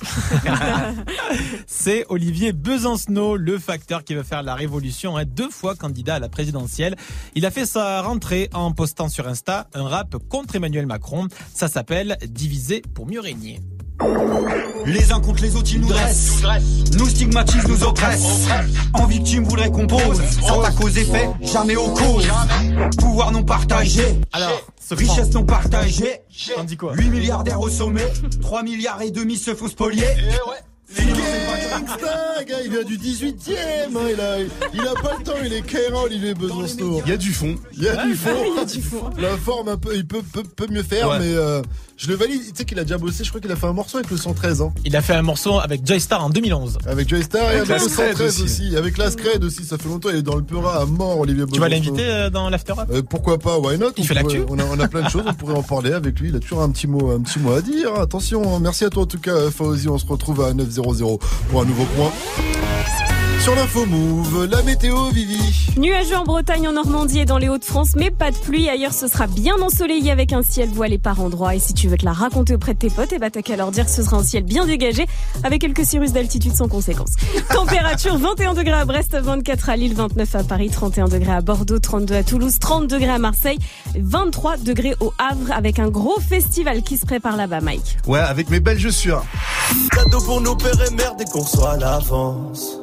<laughs> C'est Olivier Besancenot, le facteur qui veut faire la révolution, hein, deux fois candidat à la présidentielle. Il a fait sa rentrée en postant sur Insta un rap contre Emmanuel Macron. Ça s'appelle Diviser pour mieux régner. Les uns contre les autres, ils nous dressent. Nous stigmatisent, nous oppressent. En victime, voudrait qu'on pose. S'attaque aux effets, jamais aux causes. Pouvoir non partagé. Alors, richesse non partagée. T'en dis quoi 8 milliardaires au sommet. 3 milliards et demi se font spolier. Gangsta, gars, il vient du 18 e hein, il, a, il a pas le temps, il est Kaira, Olivier Besancenot. Il y a du fond. Il y a du fond. Il y a du fond. La forme, un peu, il peut, peut, peut mieux faire, Ouais. mais euh, je le valide. Tu sais qu'il a déjà bossé, je crois qu'il a fait un morceau avec le 113 ans. Il a fait un morceau avec Joy Star en 2011. Avec Joy Star et Avec le Scred 113 aussi. aussi. Avec la Scred aussi, ça fait longtemps, il est dans le Peura à mort, Olivier. Tu vas l'inviter euh, dans l'After Up? Euh, pourquoi pas, why not? Il on fait l'actu? pourrait- on a, on a plein de choses, on pourrait en parler avec lui. Il a toujours un petit mot, un petit mot à dire. Attention, hein. merci à toi en tout cas, Fauzi. On se retrouve à 900 pour un nouveau point. Sur l'info Move, la météo, Vivi. Nuageux en Bretagne, en Normandie et dans les Hauts-de-France, mais pas de pluie. Ailleurs, ce sera bien ensoleillé avec un ciel voilé par endroits. Et si tu veux te la raconter auprès de tes potes, eh bah, t'as qu'à leur dire que ce sera un ciel bien dégagé avec quelques cirrus d'altitude sans conséquence. <laughs> Température 21 degrés à Brest, 24 à Lille, 29 à Paris, 31 degrés à Bordeaux, 32 à Toulouse, 30 degrés à Marseille, 23 degrés au Havre avec un gros festival qui se prépare là-bas, Mike. Ouais, avec mes belles chaussures. Cadeau pour nos pères et mères dès qu'on reçoit l'avance.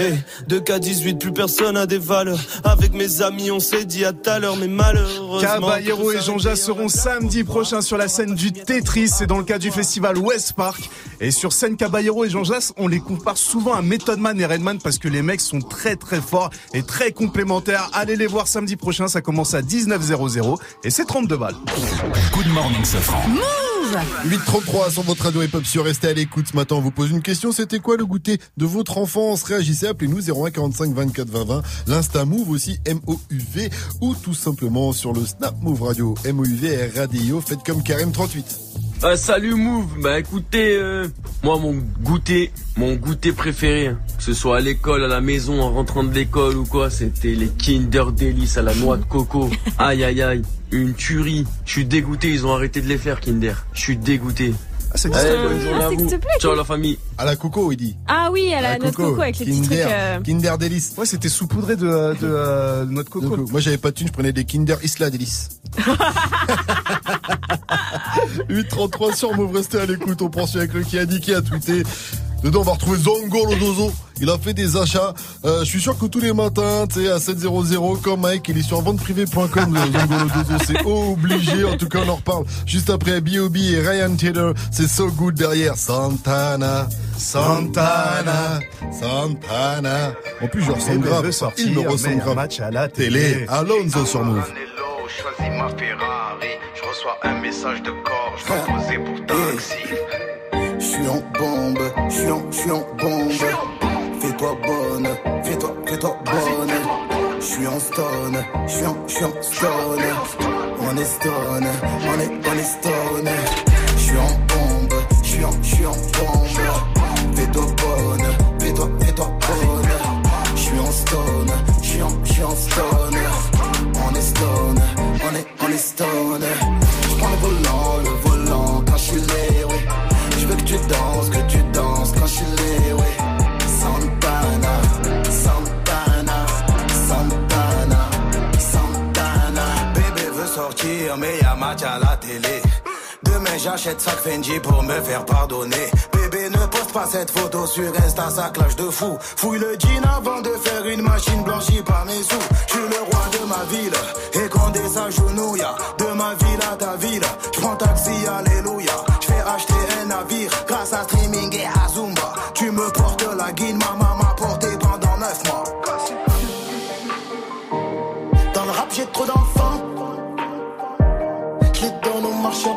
Eh, 2K18, plus personne a des valeurs. Avec mes amis, on s'est dit à tout à l'heure, mais malheureusement. Caballero et Jean-Jacques seront samedi prochain sur la scène du Tetris. C'est dans le cadre du festival West Park. Et sur scène, Caballero et Jean-Jacques, on les compare souvent à Method Man et Redman parce que les mecs sont très très forts et très complémentaires. Allez les voir samedi prochain. Ça commence à 19.00 et c'est 32 balles. Good morning, Sofran. 8.33 sur votre radio hip-hop sur Restez à l'écoute ce matin. On vous pose une question. C'était quoi le goûter de votre enfance? Réagissez, appelez-nous 01 45 24 20 20. L'Insta Move aussi, M-O-U-V. Ou tout simplement sur le Snap Move Radio, M-O-U-V Radio. Faites comme Karim 38. Ah, salut Move, bah écoutez, euh, moi mon goûter, mon goûter préféré, hein, que ce soit à l'école, à la maison, en rentrant de l'école ou quoi, c'était les Kinder Delice à la noix de coco. <laughs> Aïe aïe aïe, une tuerie. Je suis dégoûté, ils ont arrêté de les faire Kinder. Je suis dégoûté. c'est Allez, Ah, bonne journée à c'est que vous. s'il te plaît, Ciao la famille. À la coco, il dit. Ah oui, à la, À notre coco avec les petits Kinder, trucs. euh, Kinder Délice. Ouais, c'était saupoudré de, de, euh, de notre coco. Donc, moi, j'avais pas de thune, je prenais des Kinder Isla Délice. 8.33 <laughs> <laughs> sur Move, restez à l'écoute. On poursuit avec le qui a dit qui a tweeté. Dedans, on va retrouver Zongo Lodozo. Il a fait des achats. Euh, je suis sûr que tous les matins, tu sais, à 700, comme Mike, il est sur venteprivée.com, le Zongo Lodozo. C'est obligé. En tout cas, on en reparle juste après B.O.B. et Ryan Taylor. C'est so good derrière. Santana, Santana, Santana. En plus, je ressemble Bébé grave. veut sortir, Il me ressemble grave. match à la télé. télé. Alonso sur Move. choisis ma Ferrari. Je reçois un message de corps, je dois poser pour taxi. Je suis en bombe, je suis en, je suis en bombe. Fais-toi bonne, fais-toi, fais-toi bonne. Je suis en stone, je suis en, je suis en stone. On est stone, on est, on est stone. Je suis en bombe, je suis en, je suis en bombe. Fais-toi bonne, fais-toi, fais-toi bonne. Je suis en stone, je suis en, je suis en stone. On est stone, on est, on est stone. Que tu danses quand je suis lé, oui. Santana, Santana, Santana, Santana. Bébé veut sortir, mais y'a match à la télé. Demain j'achète sac Fendi pour me faire pardonner. Bébé ne poste pas cette photo sur Insta, ça clash de fou. Fouille le jean avant de faire une machine blanchie par mes sous. Je suis le roi de ma ville, et quand des s'agenouille, de ma ville à ta ville. Je prends taxi, alléluia. Je acheter grâce à streaming et à Zumba. Tu me portes la guine, ma maman m'a porté pendant 9 mois. Dans le rap, j'ai trop d'enfants. Je les donne au marcheur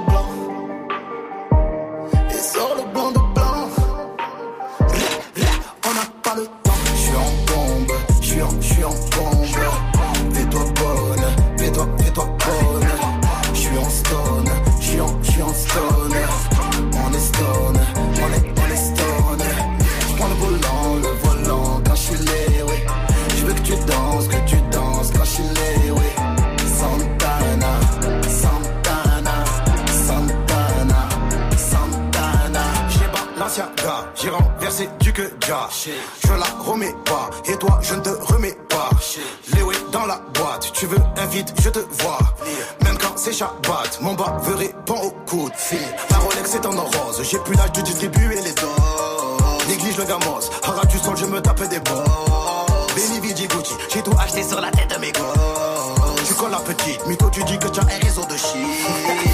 renversé du que déjà. Je la remets pas, et toi je ne te remets pas. Léo est dans la boîte, tu veux un vide, je te vois. Même quand c'est Shabbat, mon bas veut répond au coup de. La Rolex est en rose, j'ai plus l'âge de distribuer les doses. Néglige le gamos, hara du sol, je me tape des balles. Benny Vidi Gucci, j'ai tout acheté sur la tête de mes gosses. Tu colles la petite, mytho, tu dis que tu as un réseau de shit.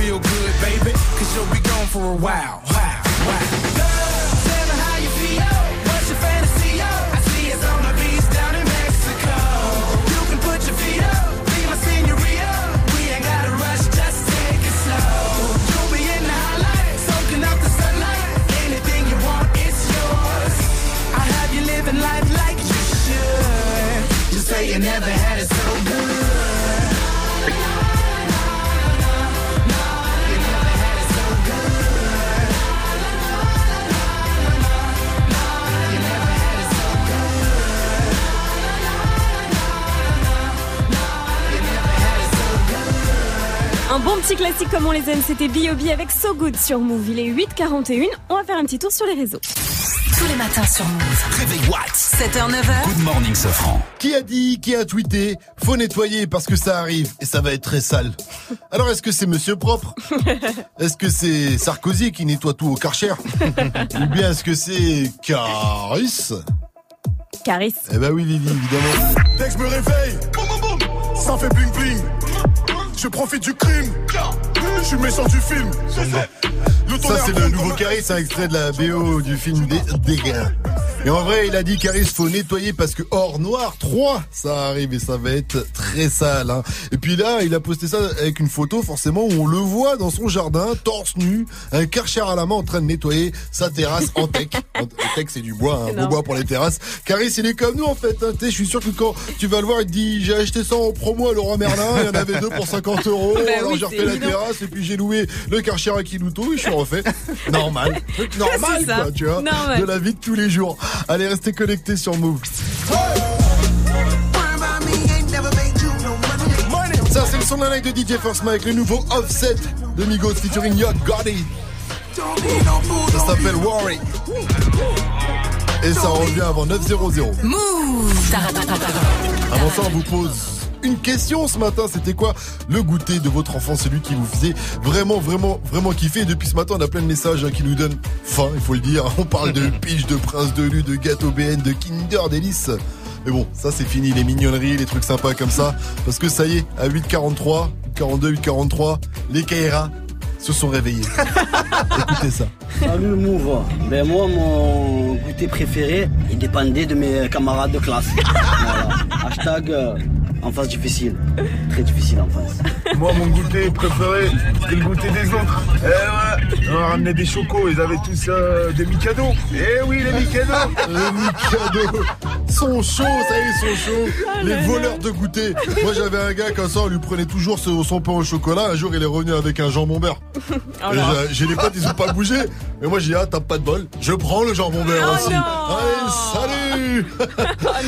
Real good, baby, cause you'll be gone for a while. Wow, wow. Tell me how you feel. What's your fantasy? I see on the beach down in Mexico. You can put your feet up, my senorita. We ain't gotta rush, just take it slow. You'll be in the soaking up the sunlight. Anything you want, it's yours. I have you living life like you should. You say you never petit classique comme on les aime, c'était B.O.B. avec So Good sur Move. Il est 8h41, on va faire un petit tour sur les réseaux. Tous les matins sur Move. Réveil What 7h, 9h. Good morning, Sofran. Qui a dit, qui a tweeté Faut nettoyer parce que ça arrive et ça va être très sale. Alors est-ce que c'est Monsieur Propre <laughs> Est-ce que c'est Sarkozy qui nettoie tout au Karcher Ou bien est-ce que c'est Caris Caris. Eh ben oui, Vivi, évidemment. Dès que je me réveille, boum, boum, boum, ça fait bling bling. Je profite du crime, je suis méchant du film. Ça, c'est le nouveau Caris, un extrait de la BO du film des dégâts. Et en vrai, il a dit Caris, faut nettoyer parce que hors noir 3, ça arrive et ça va être très sale. hein. Et puis là, il a posté ça avec une photo, forcément, où on le voit dans son jardin, torse nu, un karcher à la main en train de nettoyer sa terrasse en tech. En tech, c'est du bois, un beau Énorme. bois pour les terrasses. Caris, il est comme nous, en fait. hein. Je suis sûr que quand tu vas le voir, il te dit, j'ai acheté ça en promo à Leroy Merlin, il y en avait deux pour 50 euros. Bah Alors oui, j'ai refait la terrasse et puis j'ai loué le karcher à Kilouto et je suis refait. <laughs> Normal. Truc normal, quoi, tu vois. Normal. De la vie de tous les jours. Allez, restez connectés sur Move. Ça, c'est le son de la night de DJ First Mike, le nouveau offset de Migos featuring Young Gotti. Ça s'appelle Worry. Et ça revient avant 9.00. Move Avant ça, on vous pose une question ce matin. C'était quoi le goûter de votre enfant, celui qui vous faisait vraiment, vraiment, vraiment kiffer Et depuis ce matin, on a plein de messages hein, qui nous donnent faim, il faut le dire. On parle de <laughs> piche, de prince de lu, de gâteau BN, de Kinder délice. Mais bon, ça c'est fini, les mignonneries, les trucs sympas comme ça. Parce que ça y est, à 8h43, 42, 8h43, les Kaira se sont réveillés. <laughs> Écoutez ça. Salut Move. Ben moi mon goûter préféré, il dépendait de mes camarades de classe. <laughs> Voilà. Hashtag euh, en face difficile. Très difficile en face. Moi, mon goûter préféré, c'était le goûter des autres. Eh ouais, on ramenait des chocos, ils avaient tous euh, des Mikado. Eh oui, les Mikado. <laughs> Les Mikado sont chauds, ça y est, ils sont chauds. Les voleurs de goûter. Moi, j'avais un gars comme ça, on lui prenait toujours son, son pain au chocolat. Un jour, il est revenu avec un jambon beurre. Oh j'ai- les potes, ils ont pas bougé. Mais moi, j'ai dit, ah, t'as pas de bol. Je prends le jambon beurre aussi. Allez, salut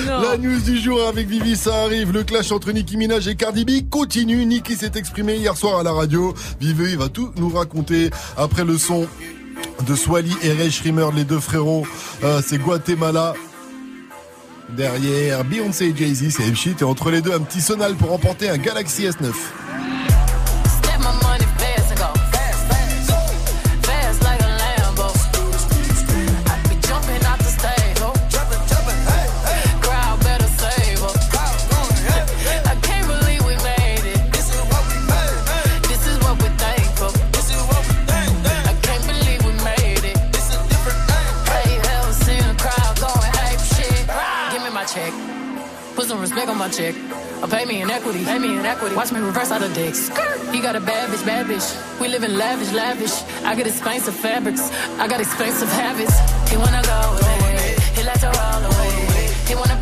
La news du jour avec Vivi, ça arrive. Le clash entre Nicki Minaj et Cardi B continue. Nicki s'est exprimé hier soir à la radio. Vivi, il va tout nous raconter après le son de Swally et Ray Schrimmer, les deux frérots. Euh, c'est Guatemala. Derrière Beyoncé et Jay-Z, c'est M-Shit. Et entre les deux, un petit sonal pour remporter un Galaxy S9. Check. Or oh, pay me in equity, pay me in equity. Watch me reverse out of dicks. He got a bad bitch, bad bitch. We live in lavish, lavish. I got expensive fabrics. I got expensive habits. He wanna go away. He like to roll away. He wanna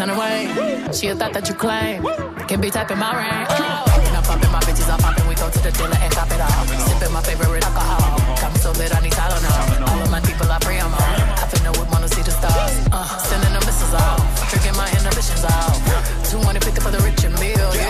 Alexander Wayne. She a thought that you claim. Can be typing my ring. Oh. And I'm popping my bitches, I'm popping. We go to the dealer and cop it all. Sipping my favorite alcohol. Got so lit, I need Tylenol. All of my people, I pray I'm on. I finna would wanna see the stars. Uh, sending the missiles out. Drinking my inhibitions out. 250 for the rich and meal. Yeah.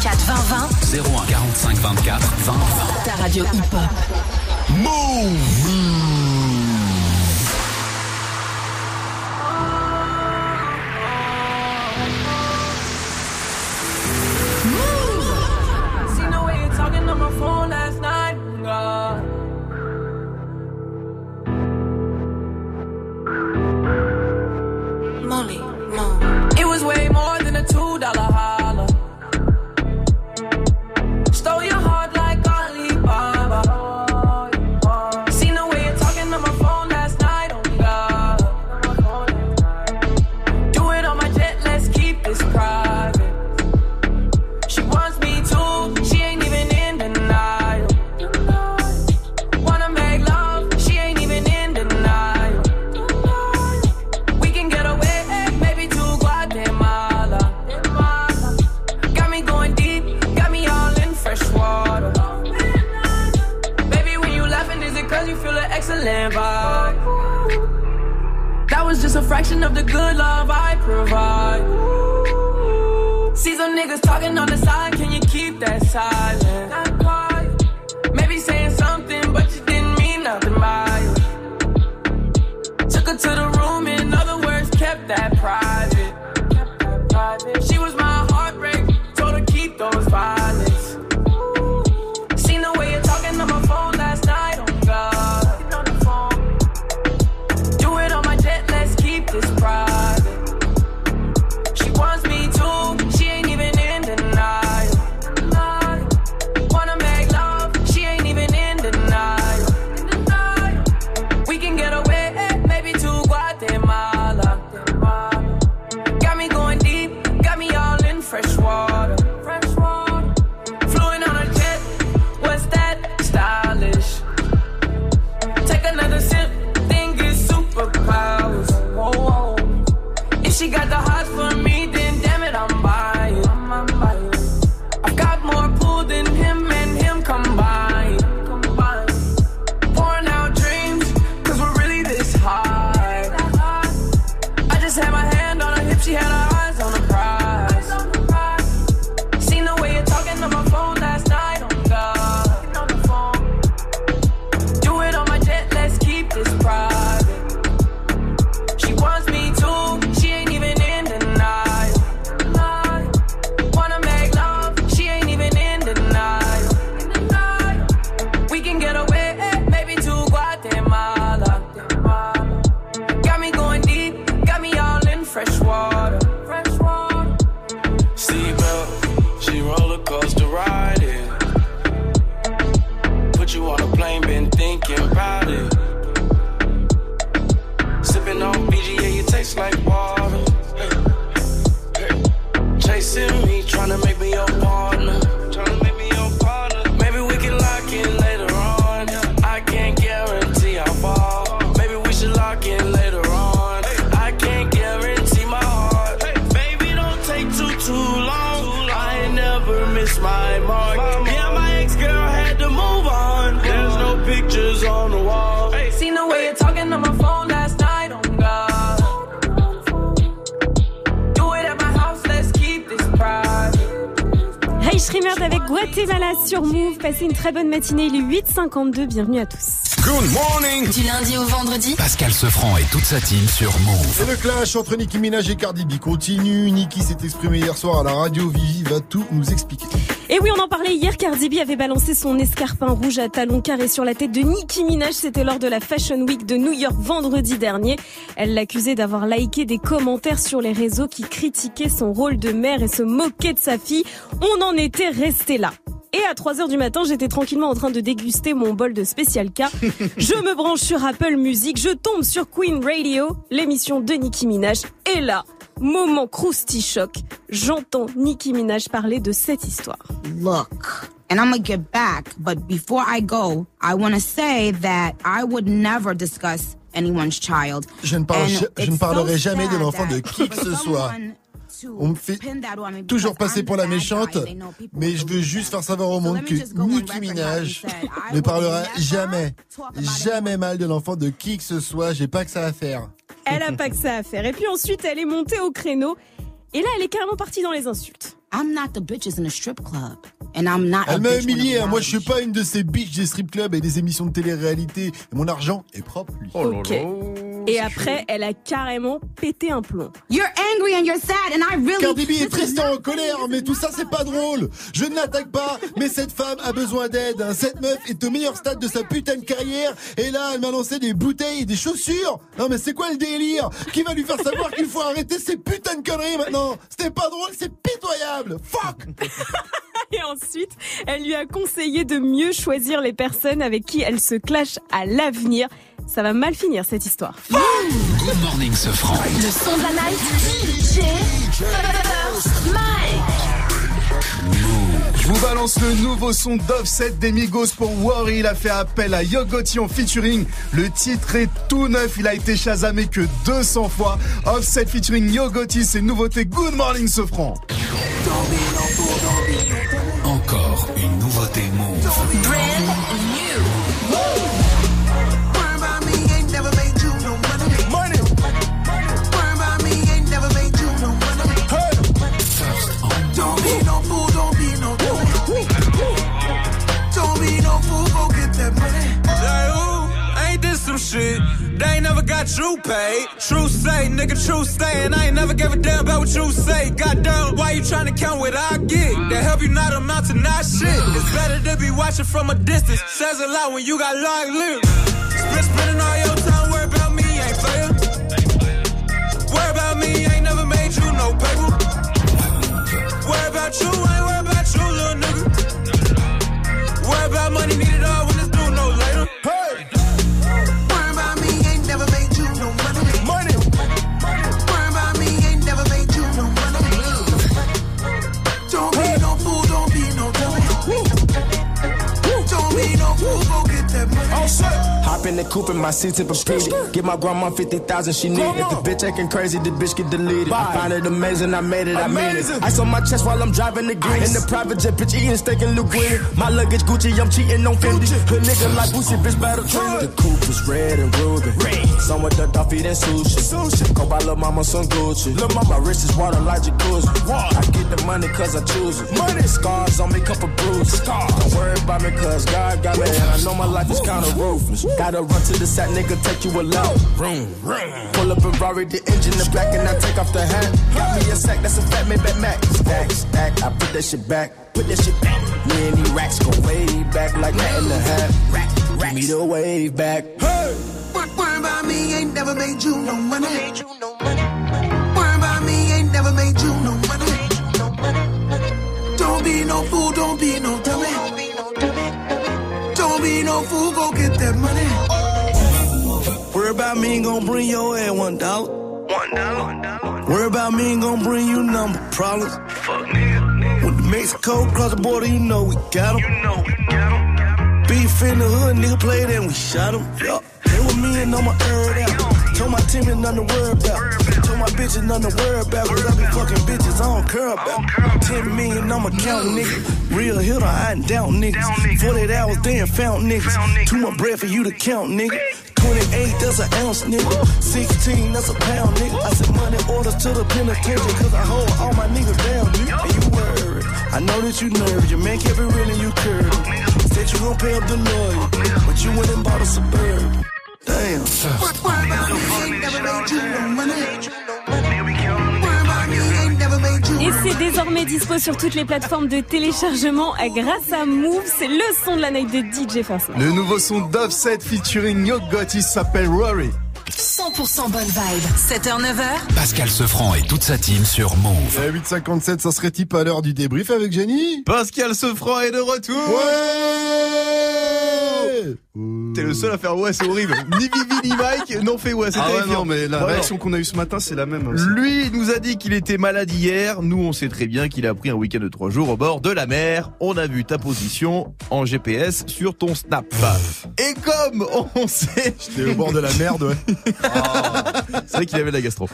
24 20 20. 01 45 24 20 20. Ta radio hip-hop. Seen avec Guatemala sur Move. Passez une très bonne matinée. Il est 8h52. Bienvenue à tous. Good morning Du lundi au vendredi Pascal Sefranc et toute sa team sur Move. Et le clash entre Nicki Minaj et Cardi B continue. Nicki s'est exprimé hier soir à la radio. Vivi va tout nous expliquer. Et oui, on en parlait hier. Cardi B avait balancé son escarpin rouge à talons carrés sur la tête de Nicki Minaj. C'était lors de la Fashion Week de New York vendredi dernier. Elle l'accusait d'avoir liké des commentaires sur les réseaux qui critiquaient son rôle de mère et se moquaient de sa fille. On en était resté là. Et à 3 heures du matin, j'étais tranquillement en train de déguster mon bol de spécial K. <laughs> Je me branche sur Apple Music, je tombe sur Queen Radio, l'émission de Nicki Minaj. Et là, moment crousty choc, j'entends Nicki Minaj parler de cette histoire. Look, and I'm gonna get back, but before I go, I want to say that I would never discuss anyone's child. Je ne, parle- And je ne it's parlerai so jamais de l'enfant de qui que ce soit. On me fait toujours passer pour la méchante, mais je veux juste faire savoir au monde que Nicki Minaj ne parlera jamais, jamais mal de l'enfant de qui que ce soit. J'ai pas que ça à faire. Elle a pas que ça à faire. Et puis ensuite, elle est montée au créneau. Et là, elle est carrément partie dans les insultes. I'm not the bitches in a strip club. And I'm not Elle m'a humilié. Moi, je suis pas une de ces bitches des strip clubs et des émissions de télé-réalité. Et mon argent est propre, lui. Ok. Et après, elle a carrément pété un plomb. You're angry and you're sad and I really Cardi B est not en colère, mais tout ça c'est pas drôle. Je ne l'attaque pas, mais cette femme a besoin d'aide. hein. Cette meuf est au meilleur stade de sa putain de carrière, et là elle m'a lancé des bouteilles et des chaussures. Non mais c'est quoi le délire? Qui va lui faire savoir qu'il faut arrêter ces putains de conneries maintenant? C'était pas drôle, c'est pitoyable. Fuck <laughs> Et ensuite, elle lui a conseillé de mieux choisir les personnes avec qui elle se clash à l'avenir. Ça va mal finir cette histoire. Good morning, Sefranc. Le son de la night DJ First Mike Je vous balance le nouveau son d'Offset des Migos pour Worry. Il a fait appel à Yogoti en featuring. Le titre est tout neuf. Il a été chasamé que 200 fois. Offset featuring Yogoti, c'est nouveauté. Good morning, Sofran. Encore une nouveauté Move. Shit. They ain't never got you paid. True say, nigga, true stay. And I ain't never gave a damn about what you say. Goddamn, why you trying to count what I get? That help you not amount to not shit. It's better to be watching from a distance. Says a lot when you got long lips. Split spending all your time, worry about me, ain't fair. Worry about me, ain't never made you no paper. Worry about you, ain't Hop in the coupe in my seat Tempur-Pedic. Give my grandma 50,000 she need it. If the bitch acting crazy, the bitch get deleted. I find it amazing, I made it, I made it. Ice on my chest while I'm driving the green. In the private jet, bitch eating steak and linguine. My luggage Gucci, I'm cheating on Fendi. Her nigga like Boosie, bitch better treat The coupe is red and ruby. Some with the Duffy than sushi. sushi. Go buy lil' mama some Gucci. Lil' mama wrist is water like jacuzzi. I get the money cause I choose it. Money. Scars on me, couple bruises. Don't worry about me cause God got me. And I know my life is kinda ruthless. Gotta run to the side, nigga, take you a lap. Room, room. Pull up and Rari, the engine in black, and I take off the hat. Got me a sack, that's a fat Maybach Mac. Stack, stack, I put that shit back. Put that shit back. Me and these racks go way back like that in the hat. Rack, Give me the wave back. Hey! Worry about me, ain't never made you no money. Worry about me, ain't never made you no money. Don't be no fool, don't be no dummy. Don't be no fool, go get that money. Worry about me, ain't gon' bring your ass one dollar. One dollar. One Worry about me, ain't gon' bring you number problems. Fuck nigga. When the Mexico cross the border, you know we got 'em. You know we got 'em. Beef in the hood, nigga played and we shot 'em. Yeah. They with me and my herb out. Told my team it's nothing to worry about. Told my bitches nothing to worry about. Cause I be fucking bitches I don't care about. 10 million on my count, nigga. Real hitter, I ain't down niggas. 48 hours, they ain't found niggas. Too much bread for you to count, nigga. 28, that's an ounce, nigga. 16, that's a pound, nigga. I send money orders to the penitentiary, cause I hold all my niggas down, nigga. And you worried. I know that you nervous. Your man kept it and you curved. Said you gon' pay up the lawyer, but you went and bought a suburb. Damn. Worry about me, ain't never made you no money. Worry about me, ain't never made you Et c'est désormais dispo sur toutes les plateformes de téléchargement grâce à Move. C'est le son de la night de DJ Mike. Le nouveau son d'Offset featuring Yo Gotti s'appelle Rory. 100% bonne vibe. 7h, 9h. Pascal Sefranc et toute sa team sur Move. À 8h57, ça serait type à l'heure du débrief avec Jenny Pascal Sefranc est de retour. Ouais T'es le seul à faire ouais, c'est horrible. <laughs> Ni Vivi ni Mike n'ont fait ouais, c'est Ah ouais, non, mais la Voilà. réaction qu'on a eue ce matin, c'est la même. aussi. Lui, il nous a dit qu'il était malade hier. Nous, on sait très bien qu'il a pris un week-end de trois jours au bord de la mer. On a vu ta position en GPS sur ton Snap. Et comme on sait... J'étais au bord de la merde, ouais. <laughs> C'est vrai qu'il avait de la gastro.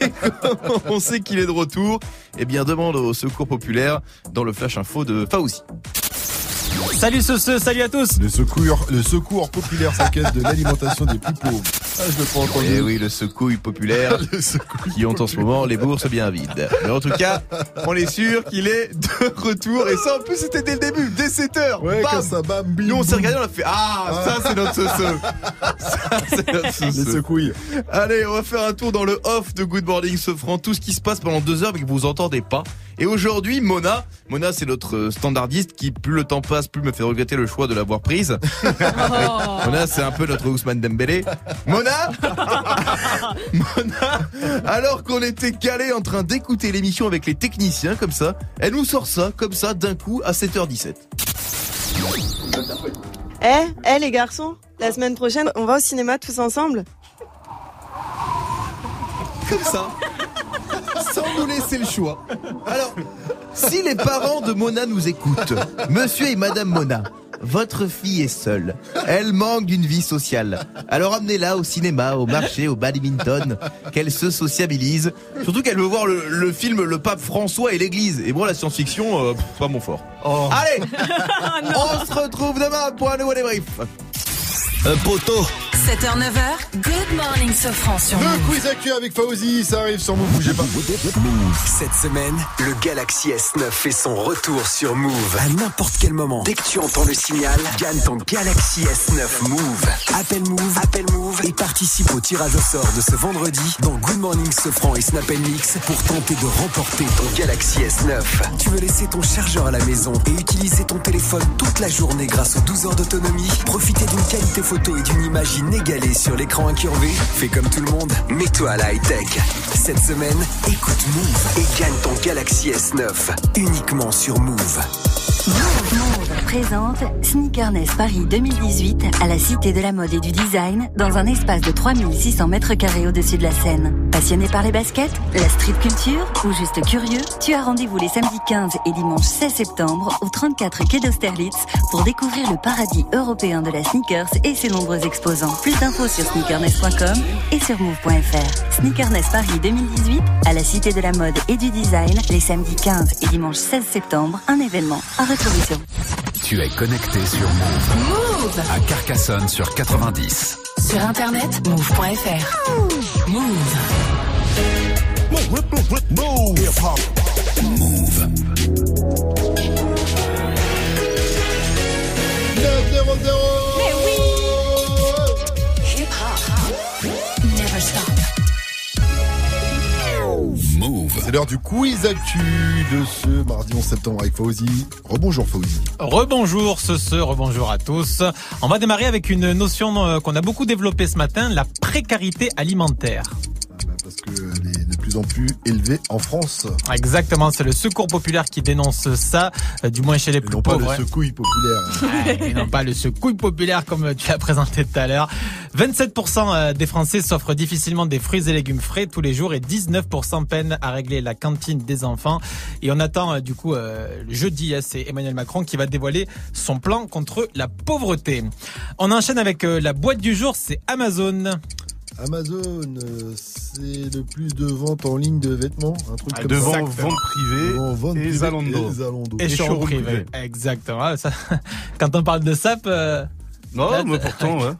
Et comme on sait qu'il est de retour. Eh bien, demande au secours populaire dans le flash info de Faouzi. Salut ce, ce, salut à tous. Le secours, le secours populaire s'inquiète de l'alimentation des plus pauvres. Ah, je le prends entendu. Eh oui, le secouille populaire <laughs> qui ont en ce moment les bourses bien vides. Mais en tout cas, on est sûr qu'il est de retour. Et ça, en plus, c'était dès le début, dès 7h. Ouais, Bam quand ça bam, bim, Nous, on s'est regardé, on a fait Ah, ça, c'est notre ce Ça, c'est notre Les ce secouilles. Allez, on va faire un tour dans le off de Good Morning Sofran. Tout ce qui se passe pendant deux heures mais que vous entendez pas. Et aujourd'hui, Mona, Mona, c'est notre standardiste qui, plus le temps passe, plus me fait regretter le choix de l'avoir prise. <laughs> Mona, c'est un peu notre Ousmane Dembélé. Mona <laughs> Mona, alors qu'on était calé en train d'écouter l'émission avec les techniciens comme ça, elle nous sort ça comme ça d'un coup à 7h17. Eh, eh les garçons, la semaine prochaine, on va au cinéma tous ensemble? Comme ça. Sans nous laisser le choix. Alors, si les parents de Mona nous écoutent, monsieur et madame Mona, votre fille est seule. Elle manque d'une vie sociale. Alors amenez-la au cinéma, au marché, au badminton, qu'elle se sociabilise. Surtout qu'elle veut voir le, le film Le Pape François et l'Église. Et moi, la science-fiction, euh, pas mon fort. Allez, <laughs> on se retrouve demain pour un nouveau débrief. Un poteau. 7h, 9h. Good morning, Sofran sur Le Move. quiz actu avec Fauzi, ça arrive sur Move, bougez pas. Cette semaine, le Galaxy S9 fait son retour sur Move. À n'importe quel moment, dès que tu entends le signal, gagne ton Galaxy S9 Move. appelle Move, appelle Move et participe au tirage au sort de ce vendredi dans Good Morning Sofran et Snap Mix pour tenter de remporter ton Galaxy S9. Tu veux laisser ton chargeur à la maison et utiliser ton téléphone toute la journée grâce aux 12 heures d'autonomie? Profiter d'une qualité photo et d'une image inégalée sur l'écran incurvé Fais comme tout le monde, mets-toi à la high-tech. Cette semaine, écoute Move et gagne ton Galaxy S9 uniquement sur Move. Présente Sneakerness Paris 2018 à la Cité de la mode et du design dans un espace de 3600 mètres carrés au-dessus de la Seine. Passionné par les baskets, la street culture ou juste curieux, tu as rendez-vous les samedis 15 et dimanche 16 septembre au 34 quai d'Austerlitz pour découvrir le paradis européen de la sneakers et ses nombreux exposants. Plus d'infos sur sneakerness.com et sur move.fr. Sneakerness Paris 2018 à la Cité de la mode et du design les samedis 15 et dimanche 16 septembre, un événement tu es connecté sur Move. Move À Carcassonne sur 90. Sur internet, move.fr. Move. Move. Move. Move. Move. C'est l'heure du quiz actu de ce mardi 11 septembre avec Fauzi. Rebonjour Fauzi. Rebonjour ce ce, rebonjour à tous. On va démarrer avec une notion euh, qu'on a beaucoup développée ce matin, la précarité alimentaire. Parce qu'elle est de plus en plus en France. Exactement, c'est le Secours populaire qui dénonce ça, euh, du moins chez les plus Non pas pauvres. le hein. secouille populaire. Ouais, et non pas le secouille populaire comme tu l'as présenté tout à l'heure. 27% des Français s'offrent difficilement des fruits et légumes frais tous les jours et 19% peinent à régler la cantine des enfants. Et on attend euh, du coup euh, jeudi, hein, c'est Emmanuel Macron qui va dévoiler son plan contre la pauvreté. On enchaîne avec euh, la boîte du jour, c'est Amazon. Amazon, euh, c'est le plus de ventes en ligne de vêtements, un truc Ah, comme devant ça. vente privée Devant vente et privée Zalando. et Zalando. Et, showroom showroom privé. privé. Exactement. Ça, <laughs> quand on parle de SAP, euh, Non, là, mais pourtant, ouais.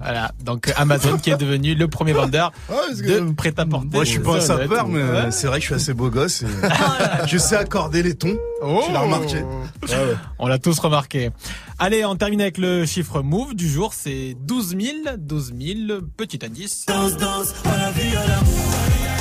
Voilà, donc Amazon qui est devenu le premier vendeur <laughs> Ah, de prêt-à-porter. Moi, je suis pas un sapeur, mais Ouais. c'est vrai que je suis assez beau gosse et <laughs> je sais accorder les tons. Oh. Tu l'as remarqué. On l'a tous remarqué. Allez, on termine avec le chiffre move du jour, c'est 12 000. 12 000, petit indice.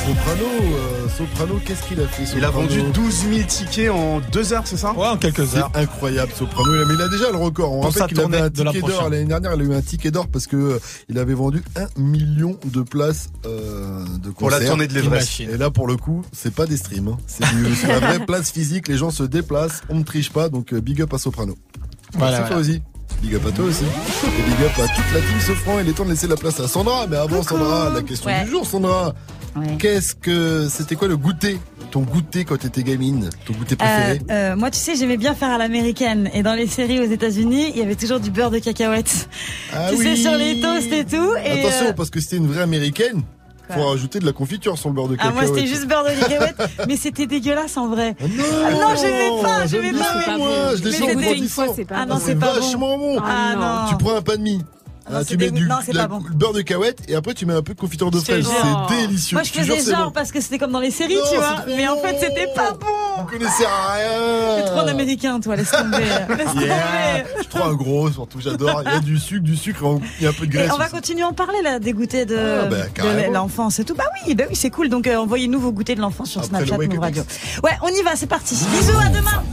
Soprano, euh, Soprano, qu'est-ce qu'il a fait Il a vendu 12 000 tickets en deux heures, c'est ça Ouais, en quelques C'est heures. incroyable Soprano, Il a- mais il a déjà le record. On Pour rappelle qu'il avait un ticket d'or l'année dernière. Il a eu un ticket d'or parce que euh, il avait vendu un million de places euh, de Pour la concert. tournée de l'Everest. Et là, pour le coup, c'est pas des streams. hein. C'est la vraie <laughs> place physique. Les gens se déplacent. On ne triche pas. Donc, euh, big up à Soprano. Voilà, Merci voilà. Fauzi. Big up à toi aussi. Et big up à toute la team Sofran. Il est temps de laisser la place à Sandra. Mais avant, Sandra, la question Ouais. du jour, Sandra. Ouais. Qu'est-ce que c'était quoi le goûter? Ton goûter quand t'étais gamine? Ton goûter Euh, préféré? euh, moi, tu sais, j'aimais bien faire à l'américaine. Et dans les séries aux États-Unis, il y avait toujours du beurre de cacahuète. Ah <laughs> tu sais, sur les toasts et tout. Et Attention, euh, parce que c'était une vraie américaine. Faut rajouter de la confiture sur le beurre de Ah, cacahuète. moi, c'était juste beurre de cacahuète. <laughs> mais c'était dégueulasse en vrai. non, Ah non, j'aimais pas, j'aimais pas. moi, je l'ai Mais fait en c'était- grandissant. Ah non, Ah, c'est c'est pas bon. vachement bon. Ah non. Tu prends un pain de mie. Ah non, Ah, tu mets du non, la- bon. beurre de cacahuète et après tu mets un peu de confiture de fraise. C'est délicieux. Moi, je faisais genre bon. parce que c'était comme dans les séries, Non, tu vois. Mais en fait, c'était pas bon. Vous connaissez rien. T'es trop américain, toi, laisse tomber. <laughs> Laisse Yeah. tomber. Je suis trop un gros, surtout j'adore. Il y a du sucre, du sucre, il y a un peu de Et graisse. on va continuer à en parler là, des goûters de, Ah, bah, de l'enfance et tout. Bah oui, bah oui, c'est cool. Donc euh, envoyez-nous vos goûters de l'enfance sur Snapchat, Move Radio. Ouais, on y va, c'est parti. Bisous, à demain.